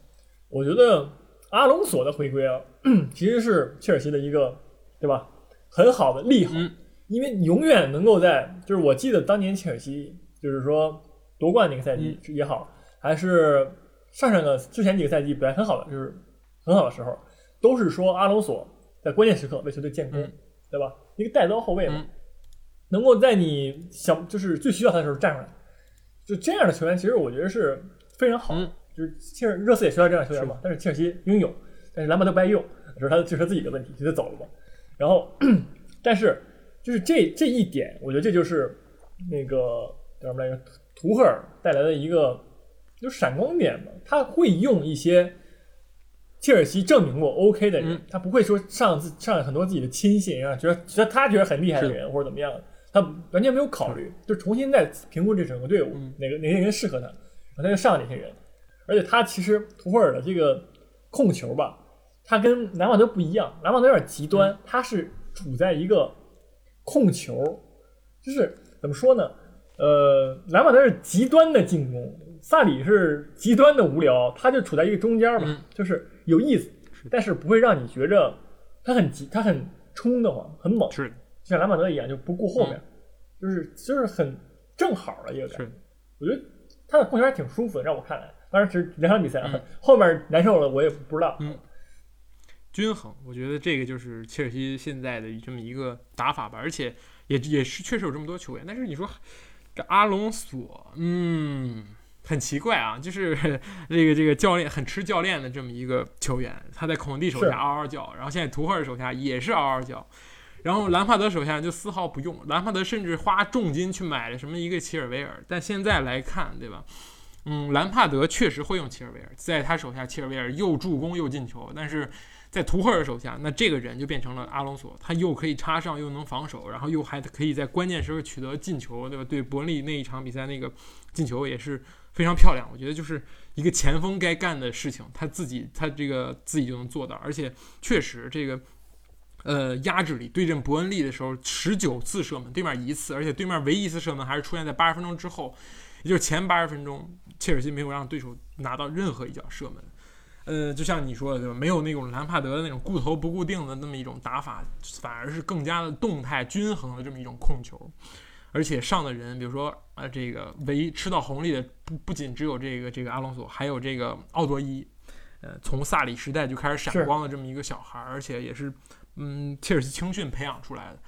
我觉得阿隆索的回归啊，[clears throat] 其实是切尔西的一个对吧很好的利好，嗯因为永远能够在，就是我记得当年切尔西就是说夺冠那个赛季也好，还是上上个之前几个赛季表现很好的，就是很好的时候，都是说阿隆索在关键时刻为球队建功，嗯对吧？一个带刀后卫嘛，嗯能够在你想就是最需要他的时候站出来，就这样的球员，其实我觉得是非常好。嗯就是切尔热刺也需要这样的球员嘛，但是切尔西拥有，但是兰帕德不爱用，这是他就是他自己的问题，就得走了嘛。然后，[clears throat] 但是就是这这一点，我觉得这就是那个叫什么来着，图赫尔带来的一个就闪光点嘛，他会用一些切尔西证明过 OK 的人，嗯。他不会说上自上很多自己的亲信，啊觉得觉得他觉得很厉害的人或者怎么样，他完全没有考虑，就重新再评估这整个队伍、嗯。哪个哪些人适合他，然后他就上哪些人。而且他其实图赫尔的这个控球吧，他跟兰帕德不一样，兰帕德有点极端，嗯。他是处在一个控球，就是怎么说呢？呃，兰帕德是极端的进攻，萨里是极端的无聊，他就处在一个中间吧，嗯。就是有意思，但是不会让你觉着他很急，他很冲的慌，很猛，是。就像兰帕德一样，就不顾后面，就是就是很正好的一个感觉是。我觉得他的控球还挺舒服的，让我看来。当然是两场比赛啊，嗯。[laughs] 后面难受了我也不知道。嗯。均衡，我觉得这个就是切尔西现在的这么一个打法吧，而且也也是确实有这么多球员，但是你说这阿隆索，嗯，很奇怪啊，就是 [laughs] 这个这个教练很吃教练的这么一个球员，他在孔蒂手下嗷嗷叫，然后现在图赫尔手下也是嗷嗷叫。然后兰帕德手下就丝毫不用，兰帕德甚至花重金去买了什么一个齐尔维尔，但现在来看，对吧？嗯，兰帕德确实会用齐尔维尔，在他手下，齐尔维尔又助攻又进球，但是在图赫尔手下，那这个人就变成了阿隆索，他又可以插上，又能防守，然后又还可以在关键时候取得进球，对吧？对伯恩利那一场比赛那个进球也是非常漂亮，我觉得就是一个前锋该干的事情，他自己他这个自己就能做到，而且确实这个。呃，压制力对阵伯恩利的时候，十九次射门，对面一次，而且对面唯一一次射门还是出现在八十分钟之后，也就是前八十分钟，切尔西没有让对手拿到任何一脚射门。呃，就像你说的对吧？没有那种兰帕德的那种顾头不固定的那么一种打法，反而是更加的动态均衡的这么一种控球。而且上的人，比如说呃，这个唯一吃到红利的不不仅只有这个这个阿隆索，还有这个奥多伊，呃，从萨里时代就开始闪光的这么一个小孩儿，而且也是嗯切尔西青训培养出来的。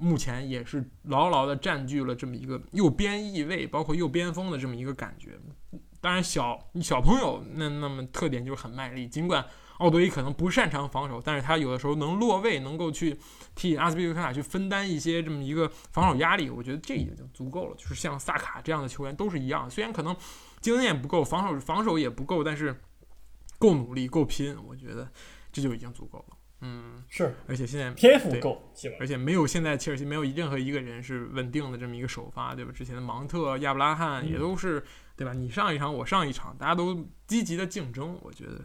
目前也是牢牢的占据了这么一个右边翼位，包括右边锋的这么一个感觉。当然小小朋友那那么特点就是很卖力，尽管奥多伊可能不擅长防守，但是他有的时候能落位，能够去替阿斯皮利克塔去分担一些这么一个防守压力，我觉得这已经足够了。就是像萨卡这样的球员都是一样，虽然可能经验不够，防守防守也不够，但是够努力、够拼，我觉得这就已经足够了。嗯，是，而且现在天赋对够，而且没有现在切尔西没有任何一个人是稳定的这么一个首发，对吧？之前的芒特、亚布拉罕也嗯都是，对吧？你上一场我上一场，大家都积极的竞争，我觉得。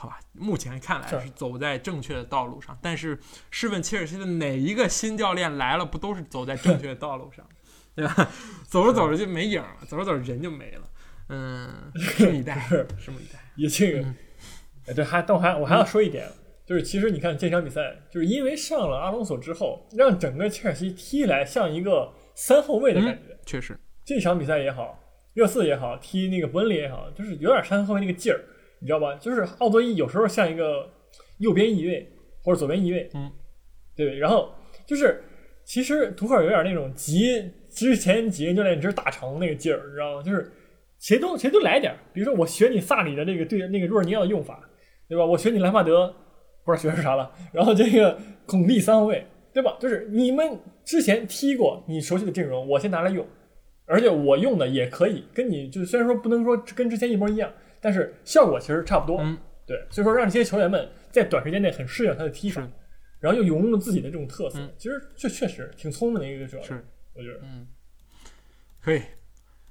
好吧，目前看来是是走在正确的道路上，但是试问切尔西的哪一个新教练来了，不都是走在正确的道路上，[laughs] 对吧？走着走着就没影了，走着走着人就没了。嗯，拭目以待，[laughs] 拭目以待。也这个嗯，哎，对，还但我还我还要说一点，就是其实你看这场比赛，就是因为上了阿隆索之后，让整个切尔西踢来像一个三后卫的感觉。确实，这场比赛也好，热刺也好，踢那个伯恩利也好，就是有点三后卫那个劲儿，你知道吧？就是奥多伊有时候像一个右边翼位或者左边翼位，嗯，对，然后就是其实图赫尔有点那种集之前几任教练之大成那个劲儿，你知道吗？就是谁都谁都来点儿，比如说我学你萨里的那个对那个若尔尼奥的用法，对吧？我学你兰帕德，不知道学是啥了，然后这个孔蒂三后卫，对吧？就是你们之前踢过你熟悉的阵容，我先拿来用。而且我用的也可以跟你，就虽然说不能说跟之前一模一样，但是效果其实差不多。嗯，对，所以说让这些球员们在短时间内很适应他的踢法，然后又融入了自己的这种特色，嗯其实这确实挺聪明的一个主教练，是。我觉得。嗯，可以，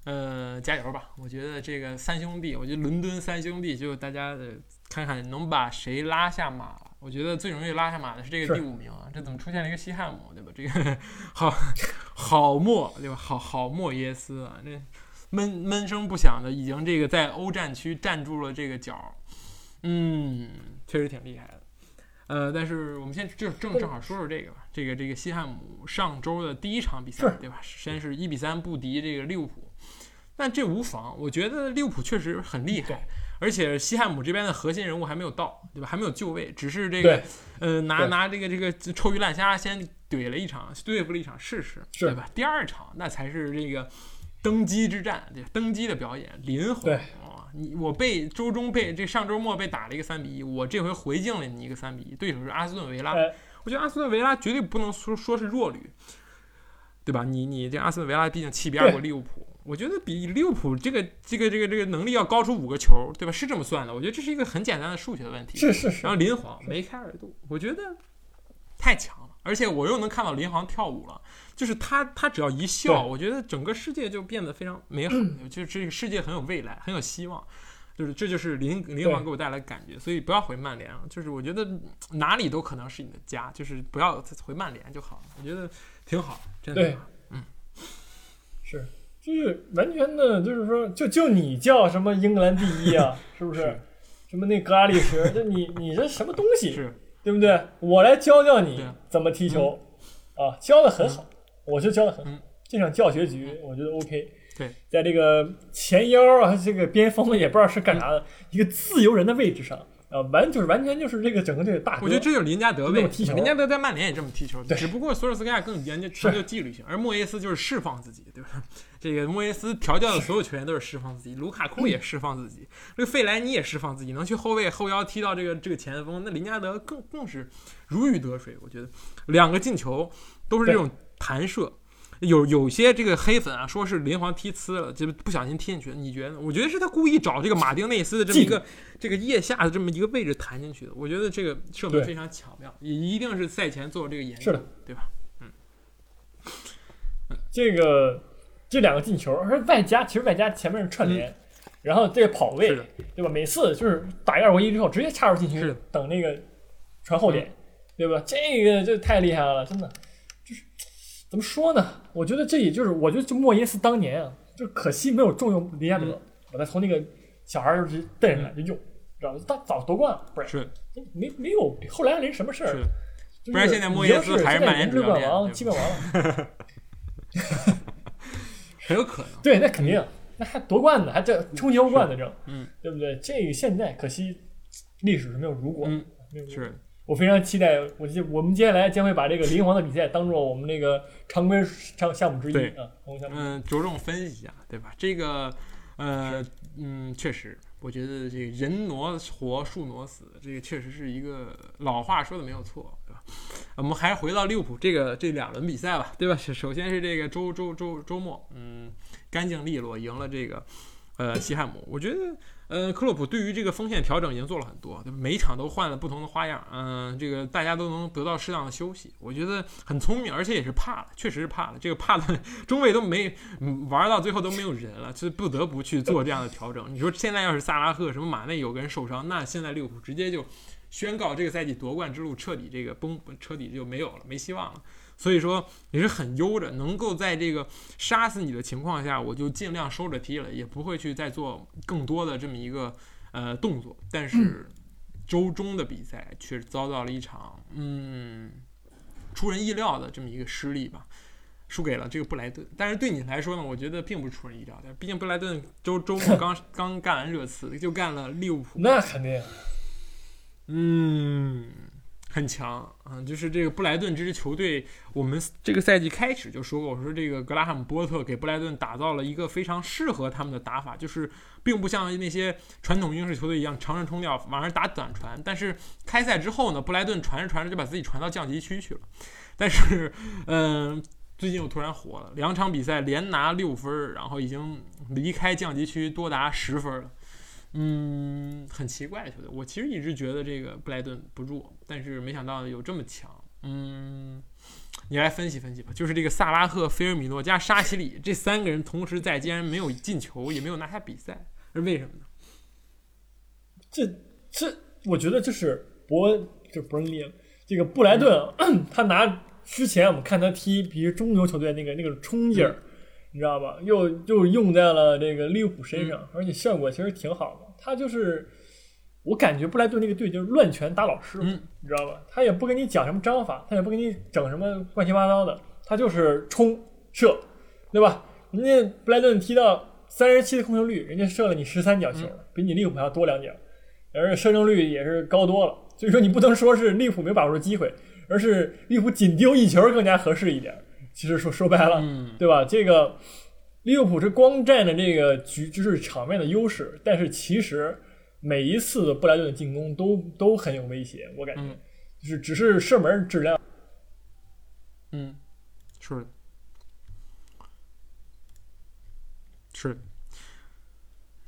呃，加油吧！我觉得这个三兄弟，我觉得伦敦三兄弟，就大家呃看看能把谁拉下马。我觉得最容易拉下马的是这个第五名啊，这怎么出现了一个西汉姆，对吧？这个 [laughs] 好好莫，对吧？好好莫耶斯啊，这闷闷声不响的，已经这个在欧战区站住了这个脚，嗯，确实挺厉害的。呃，但是我们先就正正好说说这个吧。这个这个西汉姆上周的第一场比赛，对吧？先是一比三不敌这个利物浦，但这无妨。我觉得利物浦确实很厉害，而且西汉姆这边的核心人物还没有到，对吧？还没有就位，只是这个，呃拿拿这个这个臭鱼烂虾先怼了一场，对付了一场试试，对吧？第二场那才是这个登基之战，对，登基的表演，林皇对啊！你我被周中被这上周末被打了一个三比一，我这回回敬了你一个三比一，对手是阿斯顿维拉，哎，我觉得阿斯顿维拉绝对不能说说是弱旅，对吧？你你这阿斯顿维拉毕竟七比二对过利物浦，我觉得比利物浦这个这个这个这个能力要高出五个球，对吧？是这么算的，我觉得这是一个很简单的数学问题。是是是然，后林皇梅开二度，我觉得太强了，而且我又能看到林航跳舞了，就是他他只要一笑，我觉得整个世界就变得非常美好，就是这个世界很有未来，很有希望。就是这就是林林皇给我带来的感觉，所以不要回曼联啊！就是我觉得嗯哪里都可能是你的家，就是不要回曼联就好了。我觉得挺好，真的挺好。是，就是完全的，就是说，就就你叫什么英格兰第一啊，[laughs] 是不是？是什么那格拉利什，这你你这什么东西？是对不对？我来教教你怎么踢球、啊，教的很好，我就教的很好。嗯。这场教学局我觉得 OK。对，在这个前腰啊，这个边锋也不知道是干啥的，一个自由人的位置上啊，完就是完全就是这个整个这个大。我觉得这就是林加德味就这么踢球林加德在曼联也这么踢球，只不过索尔斯克亚更研究追求纪律性，而莫耶斯就是释放自己，对吧？这个莫耶斯调教的所有球员都是释放自己，卢卡库也释放自己，这个费莱尼也释放自己，能去后卫后腰踢到这个这个前锋，那林加德更更是如鱼得水。我觉得两个进球都是这种弹射。有有些这个黑粉啊，说是林皇踢呲了，就不小心踢进去的。你觉得呢？我觉得是他故意找这个马丁内斯的这么一个这个腋下的这么一个位置弹进去的。我觉得这个射门非常巧妙，也一定是赛前做这个研究，是的，对吧？嗯这个这两个进球，而外加其实外加前面是串联，然后这个跑位对吧？每次就是打一二过一之后，直接插入禁区是的，等那个传后点，对吧？这个这太厉害了，真的，就是怎么说呢？我觉得这也就是，我觉得就莫耶斯当年啊，就可惜没有重用林加德，嗯把他从那个小孩儿就带上来就用，知道吧？他早夺冠了，不然是没没有后来人什么事儿不然现在莫耶斯还是曼联主教练基本完了。[laughs] 很有可能。对，那肯定，那还夺冠呢，还这冲击欧冠呢这，嗯，对不对？这个现在可惜历史是没有如果，嗯没有如果是我非常期待，我接我们接下来将会把这个林皇的比赛当做我们那个常规项项目之一啊，项目。嗯，着重分析一下，对吧？这个，呃，嗯，确实，我觉得这个人挪活，树挪死，这个确实是一个老话说的没有错，对吧？我们还是回到利物浦这个这两轮比赛吧，对吧？首首先是这个周周周周末，嗯，干净利落赢了这个呃西汉姆。我觉得呃克洛普对于这个锋线调整已经做了很多，每一场都换了不同的花样，嗯、这个大家都能得到适当的休息，我觉得很聪明，而且也是怕了，确实是怕了。这个怕的中卫都没玩到最后都没有人了，就不得不去做这样的调整。你说现在要是萨拉赫什么马内有个人受伤，那现在利物浦直接就宣告这个赛季夺冠之路彻底这个崩，彻底就没有了，没希望了。所以说也是很悠着，能够在这个杀死你的情况下，我就尽量收着踢了，也不会去再做更多的这么一个呃动作。但是周中的比赛却遭到了一场嗯出人意料的这么一个失利吧。输给了这个布莱顿，但是对你来说呢，我觉得并不出人意料的。毕竟布莱顿周周末刚刚干完热刺，就干了利物浦，那肯定，嗯，很强啊！就是这个布莱顿这支球队，我们这个赛季开始就说过，我说这个格拉汉姆波特给布莱顿打造了一个非常适合他们的打法，就是并不像那些传统英式球队一样长传冲吊，往上打短传。但是开赛之后呢，布莱顿传着传着就把自己传到降级区去了。但是，嗯、最近又突然火了，两场比赛连拿六分，然后已经离开降级区多达十分了。嗯，很奇怪的球队。我其实一直觉得这个布莱顿不弱，但是没想到有这么强。嗯，你来分析分析吧。就是这个萨拉赫、菲尔米诺加沙奇里这三个人同时在，竟然没有进球，也没有拿下比赛，是为什么呢？这这，我觉得就是伯，恩，就伯恩利，这个布莱顿，[clears throat] 他拿之前我们看他踢，比如中游球队那个那个冲劲儿，你知道吧？又又用在了这个利物浦身上，而且效果其实挺好的。他就是，我感觉布莱顿那个队就是乱拳打老师傅，嗯你知道吧？他也不跟你讲什么章法，他也不跟你整什么乱七八糟的，他就是冲射，对吧？人家布莱顿踢到三十七的控球率，人家射了你十三脚球，比你利物浦还要多两脚。而且射正率也是高多了，所以说你不能说是利物浦没把握住机会，而是利物浦仅丢一球更加合适一点。其实说说白了，嗯。对吧？这个利物浦是光占着这个局，就是场面的优势，但是其实每一次的布莱顿的进攻都都很有威胁，我感觉、嗯。就是只是射门质量。嗯，是的，是的，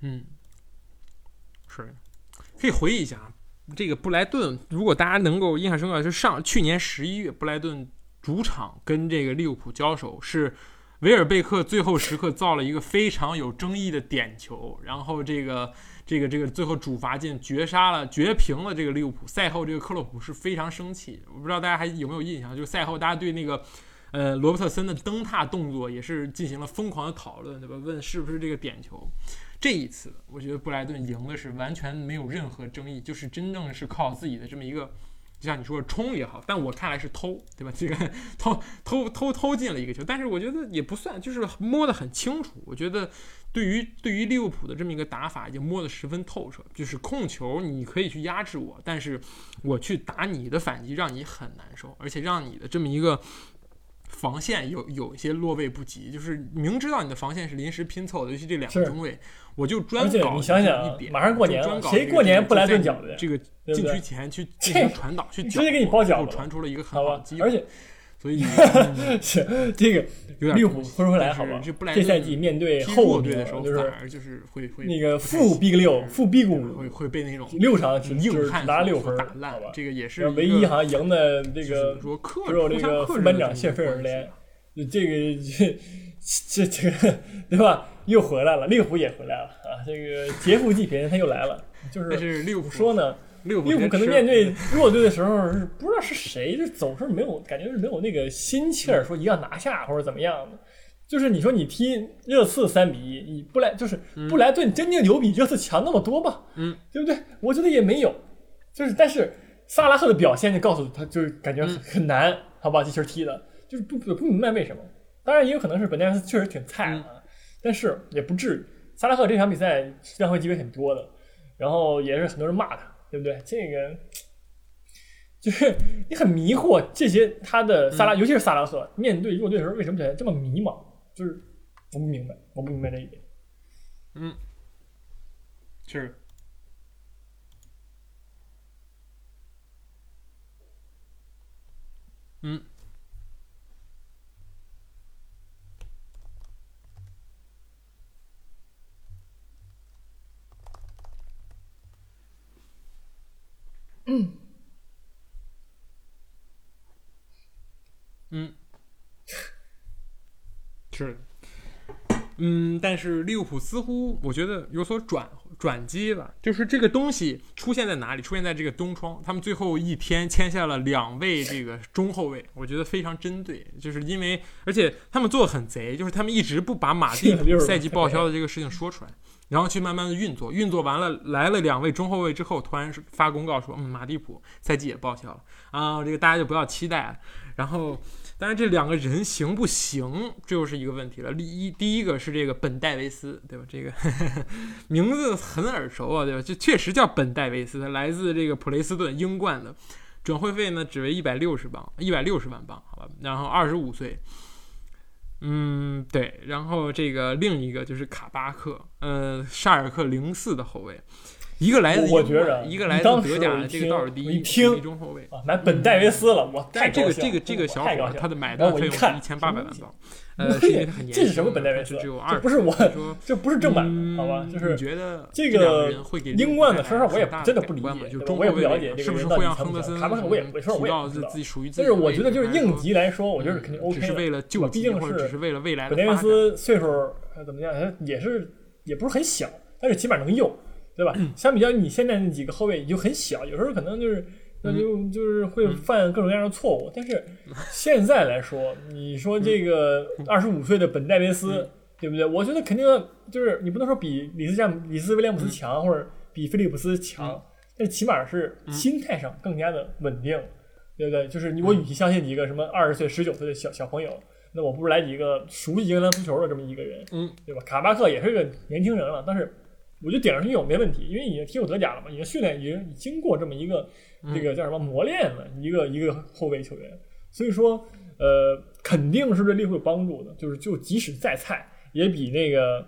嗯，是的，可以回忆一下啊这个布莱顿，如果大家能够印象深刻，是上去年十一月布莱顿主场跟这个利物浦交手，是维尔贝克最后时刻造了一个非常有争议的点球，然后这个这个这个最后主罚进绝杀了绝平了这个利物浦。赛后这个克洛普是非常生气，我不知道大家还有没有印象，就赛后大家对那个。呃，罗伯特森的蹬踏动作也是进行了疯狂的讨论，对吧？问是不是这个点球？这一次，我觉得布莱顿赢的是完全没有任何争议，就是真正是靠自己的这么一个，就像你说的冲也好，但我看来是偷，对吧？这个 [laughs] 偷偷偷偷进了一个球，但是我觉得也不算，就是摸得很清楚。我觉得对于对于利物浦的这么一个打法已经摸得十分透彻，就是控球你可以去压制我，但是我去打你的反击让你很难受，而且让你的这么一个。防线有有一些落位不及，就是明知道你的防线是临时拼凑的，尤其这两个中卫，我就专而且搞你想想啊一点，马上过年谁过年不来顿饺子这个禁区前去 [laughs] 进行传导，去直接给你搅包传出了一个很好的机？会，而且所以、[laughs] 嗯是这个有点利物浦可惜说回来好吧这赛季面对后队的时候，就是反而就是会会那个负 Big 六、嗯负 Big 会五会被那种六场只硬拿六分，打烂好吧，？这个也是唯一好像赢的这就是个只有这个副班长谢菲尔联，这个这这这个对吧？又回来了，利物浦也回来了啊！这个劫富济贫，他又来了。就是是利物浦说呢？利物浦利物浦可能面对 [laughs] 弱队的时候，是不知道是谁，就总是没有感觉是没有那个心气儿，说一定要拿下或者怎么样的。就是你说你踢热刺三比一，你布莱就是布莱顿真正有比热刺强那么多吗？嗯，对不对？我觉得也没有。就是但是萨拉赫的表现就告诉他，就是感觉很难，好吧？这球踢的，就是不不不明白为什么。当然也有可能是本戴维斯确实挺菜嗯啊，但是也不至于。萨拉赫这场比赛让回机会很多的，然后也是很多人骂他，对不对？这个就是你很迷惑这些他的萨拉，尤其是萨拉赫面对弱队的时候，为什么表现这么迷茫？就是我不明白，我不明白这一点。嗯是嗯。嗯，嗯。是，嗯，但是利物浦似乎我觉得有所转转机了，就是这个东西出现在哪里？出现在这个东窗，他们最后一天签下了两位这个中后卫，我觉得非常针对，就是因为而且他们做的很贼，就是他们一直不把马蒂普赛季报 [laughs] 销的这个事情说出来。然后去慢慢的运作，运作完了来了两位中后卫之后，突然发公告说，嗯，马蒂普赛季也报销了啊，这个大家就不要期待了。然后，但是这两个人行不行，这又是一个问题了。第一，第一个是这个本戴维斯，对吧？这个 [laughs] 名字很耳熟啊，对吧？就确实叫本戴维斯，他来自这个普雷斯顿，英冠的，转会费呢只为一百六十磅，一百六十万镑，好吧？然后二十五岁。嗯，对，然后这个另一个就是卡巴克，呃，沙尔克零四的后卫，一个来自我觉着一个来自德甲的，这个倒是第一，听中后卫啊，买本戴维斯了，我太这个这个这个小伙他的买断费用是一千八百万镑。呃，是因为他很年轻，这是什么本戴维斯？只有二，不是我，这不是正版，好吧？就是觉得这个英冠的，说实话我也真的不理解，我也不了解是不是会让亨德森卡巴克我也说实话我也自己属于但是我觉得就是应急来说，我觉得肯定 OK。只是为了救急，或者只是为了未来的本戴维斯岁数怎么样？也是也不是很小，但是起码能用，对吧？[clears throat] 相比较你现在那几个后卫，你就很小，有时候可能就是。那就就是会犯各种各样的错误，但是 [laughs] 现在来说，你说这个二十五岁的本戴维斯，对不对？我觉得肯定就是你不能说比里斯詹里斯威廉姆斯强，或者比菲利普斯强，但起码是心态上更加的稳定，对不对？就是你我与其相信你一个什么二十岁、十九岁的小小朋友，那我不如来几个熟悉英格兰足球的这么一个人，嗯，对吧？卡巴克也是个年轻人了，但是我觉得顶上去有没问题，因为已经踢过德甲了嘛，已经训练，已经经过这么一个。这个叫什么磨练了一个一个后卫球员，所以说呃肯定是对利物浦有帮助的，就是就即使再菜也比那个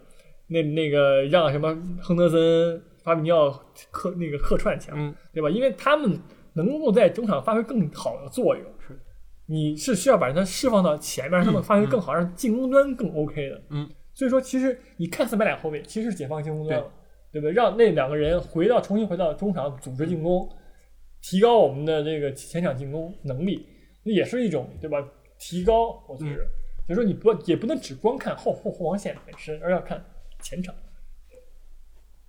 那那个让什么亨德森、法比尼奥客那个客串强，对吧？因为他们能够在中场发挥更好的作用。是，你是需要把他释放到前面，让他们发挥更好，让进攻端更 OK 的。嗯，所以说其实你看似买俩后卫，其实是解放进攻端了，对不对？让那两个人回到重新回到中场组织进攻。提高我们的这个前场进攻能力，那也是一种对吧？提高，我觉得，所以说你不也不能只光看后后后防线本身，而要看前场。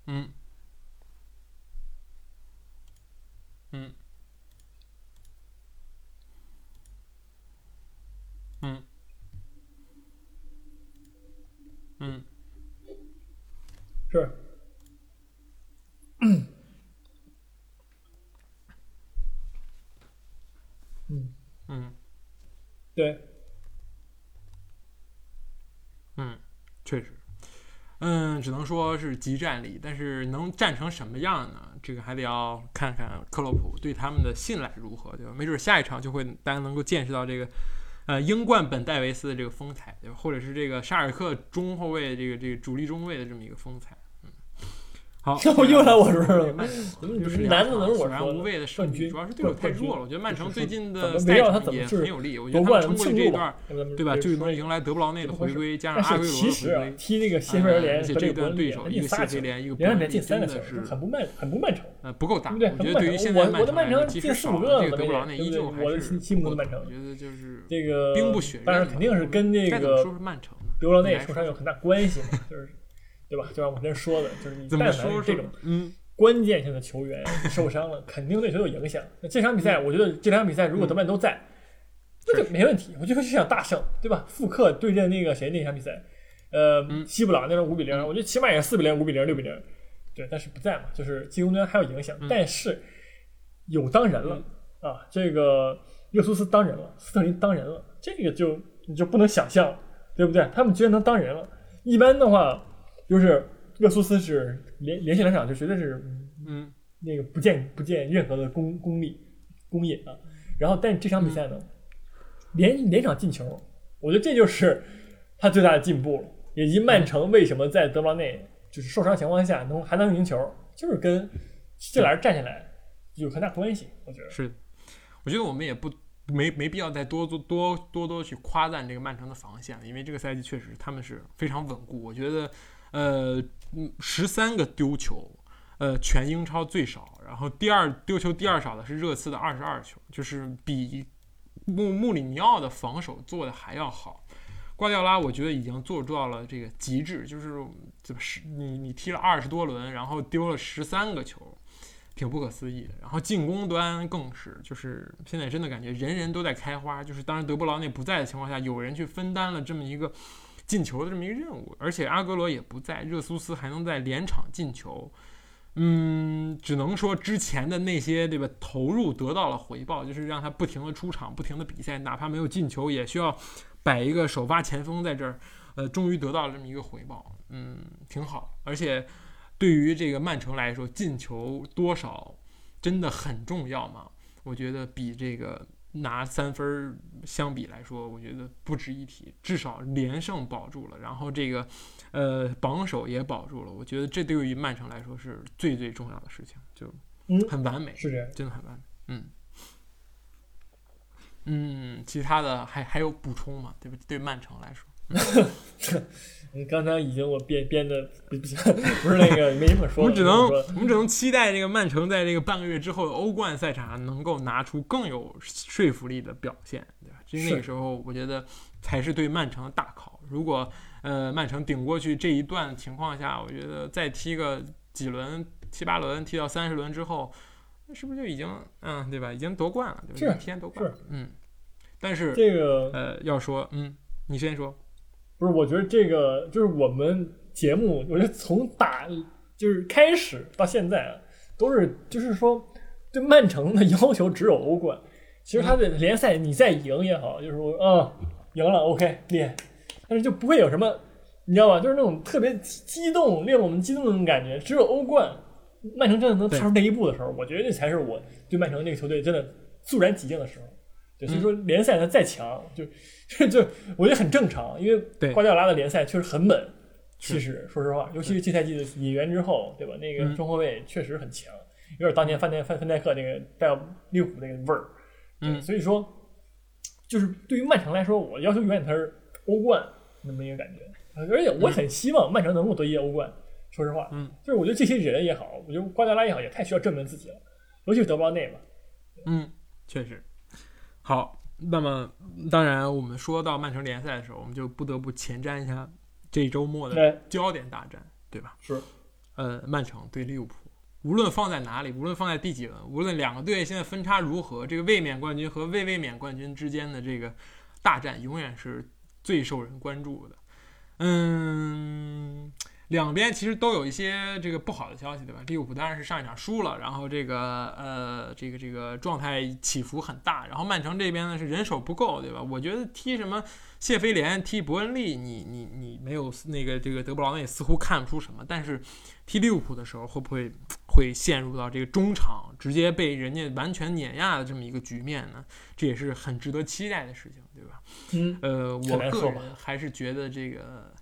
嗯，嗯，嗯，嗯，是。嗯嗯，对，嗯，确实，嗯，只能说是集战力，但是能战成什么样呢？这个还得要看看克洛普对他们的信赖如何，对吧？没准下一场就会大家能够见识到这个，呃，英冠本戴维斯的这个风采，对吧？或者是这个沙尔克中后卫这个这个主力中卫的这么一个风采。好，[laughs] 又来我这儿了。就是男的能我然无畏的胜局，主要是对手太弱了。我觉得曼城最近的赛程也很有利，我觉得他们撑过这一段，对吧？就能迎来德布劳内的回归，加上阿圭罗的回归。踢那个谢菲联而且这段对手一个谢菲联，一个伯恩利，真的是很不曼很不曼城。呃，不够大。对对？我觉得对于现在曼城来说，其实四五个这个德布劳内依旧还是心目中的曼城。我觉得就是这个兵不血刃，但是肯定是跟这个说是曼城德布劳内受伤有很大关系，就是。对吧？就像我之前说的，就是你但凡这种关键性的球员受伤了，肯定对球有影响。那这场比赛，我觉得这两场比赛如果德曼都在，那就没问题。我觉得是场大胜，对吧？复刻对阵那个谁那场比赛，呃，西布朗那场五比零，我觉得起码也是四比零、五比零、六比零。对，但是不在嘛，就是进攻端还有影响。但是有当人了啊，这个热苏斯当人了，斯特林当人了，这个就你就不能想象，对不对？他们居然能当人了。一般的话。就是热苏斯是连连续两场就绝对是，嗯，那个不见不见任何的功功力功业啊。然后，但是这场比赛呢，连连场进球，我觉得这就是他最大的进步了。以及曼城为什么在德布劳内就是受伤情况下能还能赢球，就是跟这俩人站起来有很大关系。我觉得是，我觉得我们也不没没必要再多多多多多去夸赞这个曼城的防线，因为这个赛季确实他们是非常稳固。我觉得。呃，十三个丢球，呃，全英超最少。然后第二丢球第二少的是热刺的二十二球，就是比穆穆里尼奥的防守做的还要好。瓜迪奥拉我觉得已经做到了这个极致，就是怎么是你你踢了二十多轮，然后丢了十三个球，挺不可思议的。然后进攻端更是，就是现在真的感觉人人都在开花。就是当然德布劳内不在的情况下，有人去分担了这么一个进球的这么一个任务，而且阿格罗也不在，热苏斯还能在连场进球。嗯，只能说之前的那些对吧投入得到了回报，就是让他不停的出场，不停的比赛，哪怕没有进球，也需要摆一个首发前锋在这儿，呃，终于得到了这么一个回报，嗯，挺好。而且对于这个曼城来说，进球多少真的很重要嘛？我觉得比这个拿三分相比来说，我觉得不值一提。至少连胜保住了，然后这个。呃，榜首也保住了，我觉得这对于曼城来说是最最重要的事情，就很完美，是这样，真的很完美，嗯嗯，其他的还还有补充吗？对不？对曼城来说，[laughs] 你刚才已经我编编的不不不是那个没什么说，[laughs] 我们只能我们只能期待这个曼城在这个半个月之后的欧冠赛场上能够拿出更有说服力的表现，对吧？其实那个时候我觉得才是对曼城的大考，如果。呃，曼城顶过去这一段情况下，我觉得再踢个几轮、七八轮，踢到三十轮之后，那是不是就已经，嗯，对吧？已经夺冠了，对吧？一天夺冠，嗯。但是这个，呃，要说，嗯，你先说。不是，我觉得这个就是我们节目，我觉得从打就是开始到现在，都是就是说对曼城的 [laughs] 要求只有欧冠。其实他的联赛你再赢也好，就是说，嗯，赢了，OK，厉害。但是就不会有什么，你知道吧？就是那种特别激动、令我们激动的那种感觉。只有欧冠，曼城真的能踏出那一步的时候，我觉得这才是我对曼城这个球队真的肃然起敬的时候。对，所以说联赛它再强，就 [laughs] 就我觉得很正常，因为瓜迪奥拉的联赛确实很稳。其实说实话，尤其是这赛季的引援之后，对吧？那个中后卫确实很强，有点当年范戴范范戴克那个带利物浦那个味儿。嗯，所以说，就是对于曼城来说，我要求永远他是欧冠。那么一个感觉，而且我很希望曼城能够夺一欧冠。说实话，嗯，就是我觉得这些人也好，我觉得瓜迪奥拉也好，也太需要证明自己了，尤其是德布劳内嘛。嗯，确实。好，那么当然，我们说到曼城联赛的时候，我们就不得不前瞻一下这周末的焦点大战，对吧？是。呃，曼城对利物浦，无论放在哪里，无论放在第几轮，无论两个队现在分差如何，这个卫冕冠军和未卫冕冠军之间的这个大战，永远是。最受人关注的，嗯，两边其实都有一些这个不好的消息，对吧？利物浦当然是上一场输了，然后这个呃，这个这个状态起伏很大。然后曼城这边呢是人手不够，对吧？我觉得踢什么谢菲联、踢伯恩利，你你你没有那个这个德布劳内似乎看不出什么，但是踢利物浦的时候会不会会陷入到这个中场直接被人家完全碾压的这么一个局面呢？这也是很值得期待的事情。对吧？嗯，呃，我个人还是觉得这个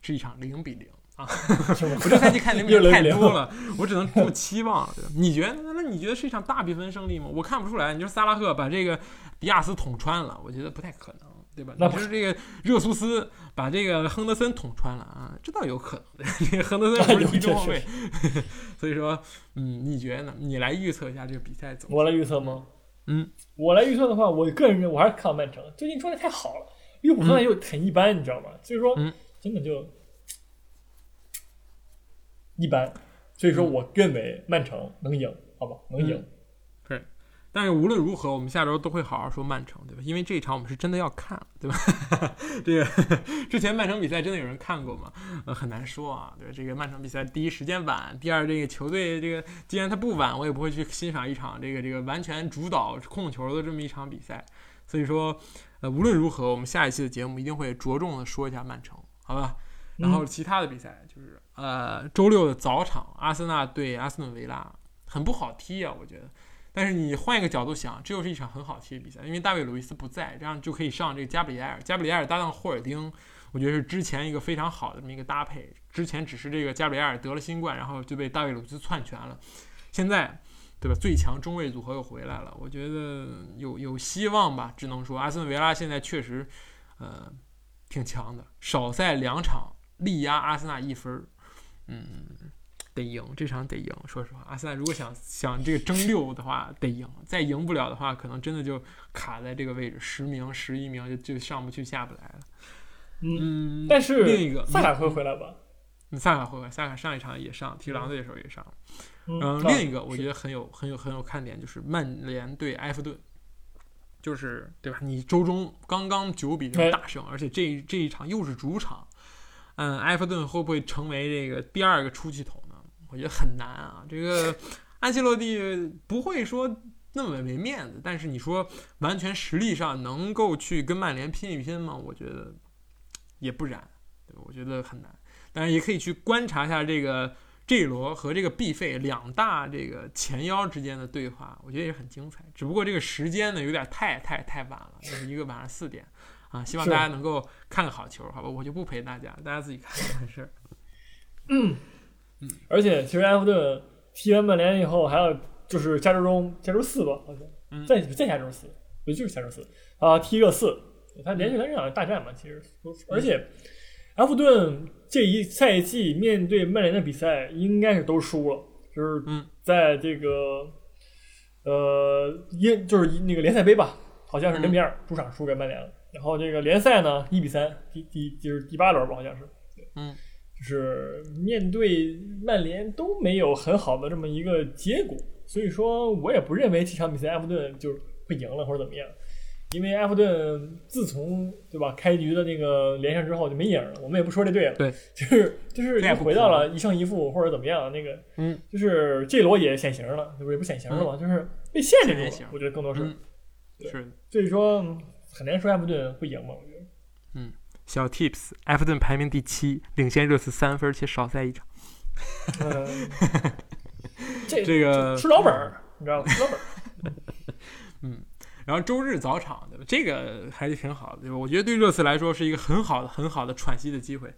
是一场零比零啊。[laughs] 我这赛季看零比零太多了，我只能这么期望。对？你觉得？那你觉得是一场大比分胜利吗？我看不出来。你说萨拉赫把这个迪亚斯捅穿了，我觉得不太可能，对吧？那不是这个热苏斯把这个亨德森捅穿了啊？这倒有可能。[laughs] 这个亨德森不是 [laughs] 踢中后卫，所以说，嗯，你觉得呢？你来预测一下这个比赛怎么？我来预测吗？嗯，我来预测的话，我个人认为我还是看好曼城。最近状态太好了，利物浦状态又很一般，你知道吗？所以说，真的就一般。所以说我认为曼城能赢，好吧，能赢。但是无论如何，我们下周都会好好说曼城，对吧？因为这一场我们是真的要看，对吧？[laughs] 这个之前曼城比赛真的有人看过吗？呃，很难说啊。对，这个曼城比赛，第一时间晚，第二这个球队这个既然他不晚，我也不会去欣赏一场这个这个完全主导控球的这么一场比赛。所以说，呃，无论如何，我们下一期的节目一定会着重的说一下曼城，好吧？然后其他的比赛就是呃，周六的早场，阿森纳对阿斯顿维拉，很不好踢啊，我觉得。但是你换一个角度想，这又是一场很好踢的比赛，因为大卫·鲁伊斯不在，这样就可以上这个加布里埃尔。加布里埃尔搭档霍尔丁，我觉得是之前一个非常好的这么一个搭配。之前只是这个加布里埃尔得了新冠，然后就被大卫·鲁伊斯篡权了。现在，对吧？最强中卫组合又回来了，我觉得有有希望吧。只能说阿森维拉现在确实，呃，挺强的，少赛两场力压阿森纳一分儿，嗯。得赢，这场得赢。说实话，阿森纳如果想想这个争六的话，得赢。再赢不了的话，可能真的就卡在这个位置，十名、十一名就就上不去下不来了。嗯，但是另一个萨卡会回来吧？萨卡会回来，萨卡上一场也上，踢狼队的时候也上。嗯，嗯，另一个我觉得很有很有很有看点，就是曼联对埃弗顿，就是对吧？你周中刚刚九比零大胜，而且这这一场又是主场，嗯，埃弗顿会不会成为这个第二个出气筒呢？我觉得很难啊。这个安切洛蒂不会说那么没面子，但是你说完全实力上能够去跟曼联拼一拼吗？我觉得也不然，我觉得很难。当然也可以去观察一下这个。这罗和这个 B 费两大这个前腰之间的对话，我觉得也很精彩。只不过这个时间呢，有点太太太晚了，就是一个晚上四点啊。希望大家能够看个好球，好吧？我就不陪大家，大家自己看完事儿。嗯嗯。而且其实埃弗顿踢完曼联以后，还有就是下周中下周四吧，好像再再下周四，不就是下周四啊？踢个四，他连续两场大战嘛，其实而且。埃弗顿这一赛季面对曼联的比赛应该是都输了，就是在这个呃，英就是那个联赛杯吧，好像是零比二主场输给曼联了。然后这个联赛呢，一比三，第第就是第八轮吧，好像是。嗯，就是面对曼联都没有很好的这么一个结果，所以说我也不认为这场比赛埃弗顿就不赢了或者怎么样。因为埃弗顿自从对吧开局的那个连胜之后就没影了，我们也不说这队了，对，就是就是又回到了一胜一负或者怎么样，那个嗯，就是这罗也显形了，对不？也不显形了嘛，就是被限制住了。我觉得更多是，是，所以说很难说埃弗顿会赢吧，我觉得。嗯，小 tips，埃弗顿排名第七，领先热刺三分，且少赛一场。这 [laughs] 这个吃老本儿，你知道吗？吃老本儿。[laughs] 嗯。然后周日早场，对吧？这个还是挺好的，对吧？我觉得对热刺来说是一个很好的、很好的喘息的机会，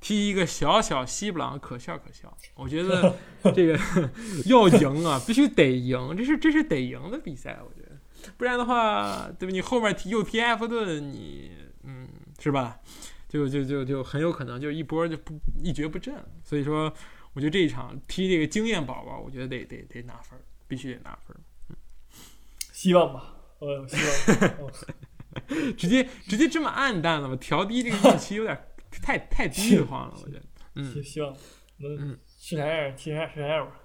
踢一个小小西布朗，可笑可笑。我觉得这个 [laughs] 要赢啊，必须得赢，这是这是得赢的比赛，我觉得，不然的话，对吧？你后面踢又踢埃弗顿，你嗯，是吧？就就就就很有可能就一波就不一蹶不振。所以说，我觉得这一场踢这个经验宝宝，我觉得得得得拿分，必须得拿分。嗯，希望吧。我希望 [laughs] 直接直接这么暗淡了吗？调低这个预期有点太太低了，我觉得。嗯，希望嗯是啥样，是啥是啥样吧。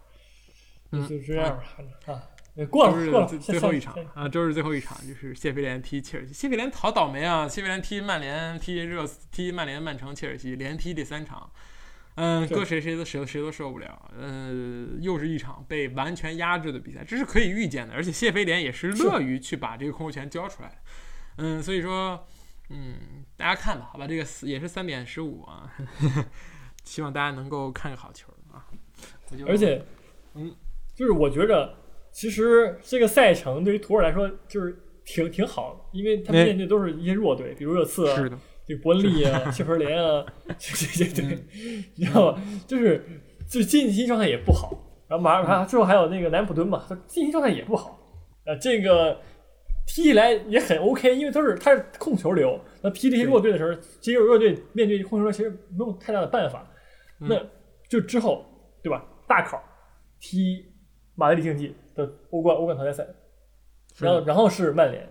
嗯，就这样吧。啊，过了过了，最后一场啊，周日最后一场就是谢菲联踢切尔西。谢菲联好倒霉啊！谢菲联踢曼联，踢热踢曼联、曼城、切尔西，连踢第三场。嗯，搁谁谁都谁谁都受不了。嗯，又是一场被完全压制的比赛，这是可以预见的。而且谢菲联也是乐于去把这个控球权交出来。嗯，所以说，嗯，大家看吧，好吧，这个也是三点十五啊，[laughs] 希望大家能够看个好球啊。而且，嗯，就是我觉着，其实这个赛程对于图尔来说就是挺挺好的，因为他们面对都是一些弱队，比如热刺。是的。这伯恩利啊，谢菲联啊，[laughs] 这这这对，你知道吗？就是就近期状态也不好，然后马上还最后还有那个南普敦嘛，他近期状态也不好。呃，这个踢起来也很 OK，因为都是他是控球流。那踢这些弱队的时候，其实弱队面对控球流其实没有太大的办法。那就之后对吧？大考踢马德里竞技的欧冠欧冠淘汰赛，然后然后是曼联，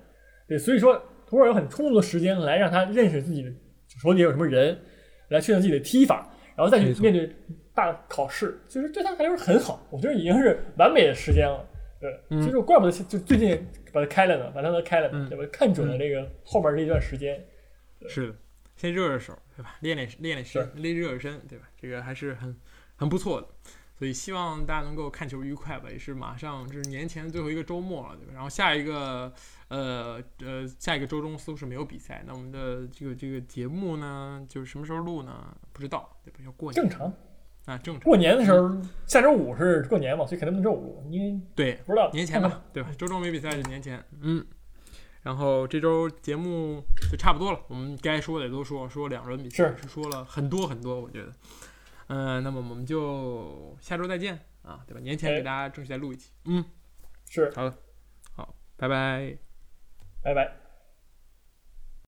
对，所以说。图尔有很充足的时间来让他认识自己的手里有什么人，来确定自己的踢法，然后再去面对大考试。其实对他来说很好，我觉得已经是完美的时间了。对，其实怪不得就最近把他开了呢，把他开了，对吧？看准了这个后面这一段时间。是的，先热热手，对吧？练练练练身，练热热身，对吧？这个还是很很不错的。所以希望大家能够看球愉快吧。也是马上这是年前最后一个周末了，对吧？然后下一个。呃呃，下一个周中似乎是没有比赛，那我们的这个这个节目呢，就是什么时候录呢？不知道，对吧？要过年正常啊，正常。过年的时候，下周五是过年嘛，所以肯定不能周五录。你对，不知道年前吧，对吧？周中没比赛就年前，嗯。然后这周节目就差不多了，我们该说的也都说，说两轮比赛是说了很多很多，我觉得。嗯，那么我们就下周再见啊，对吧？年前给大家正式再录一期，嗯，是好，好，拜拜。拜拜。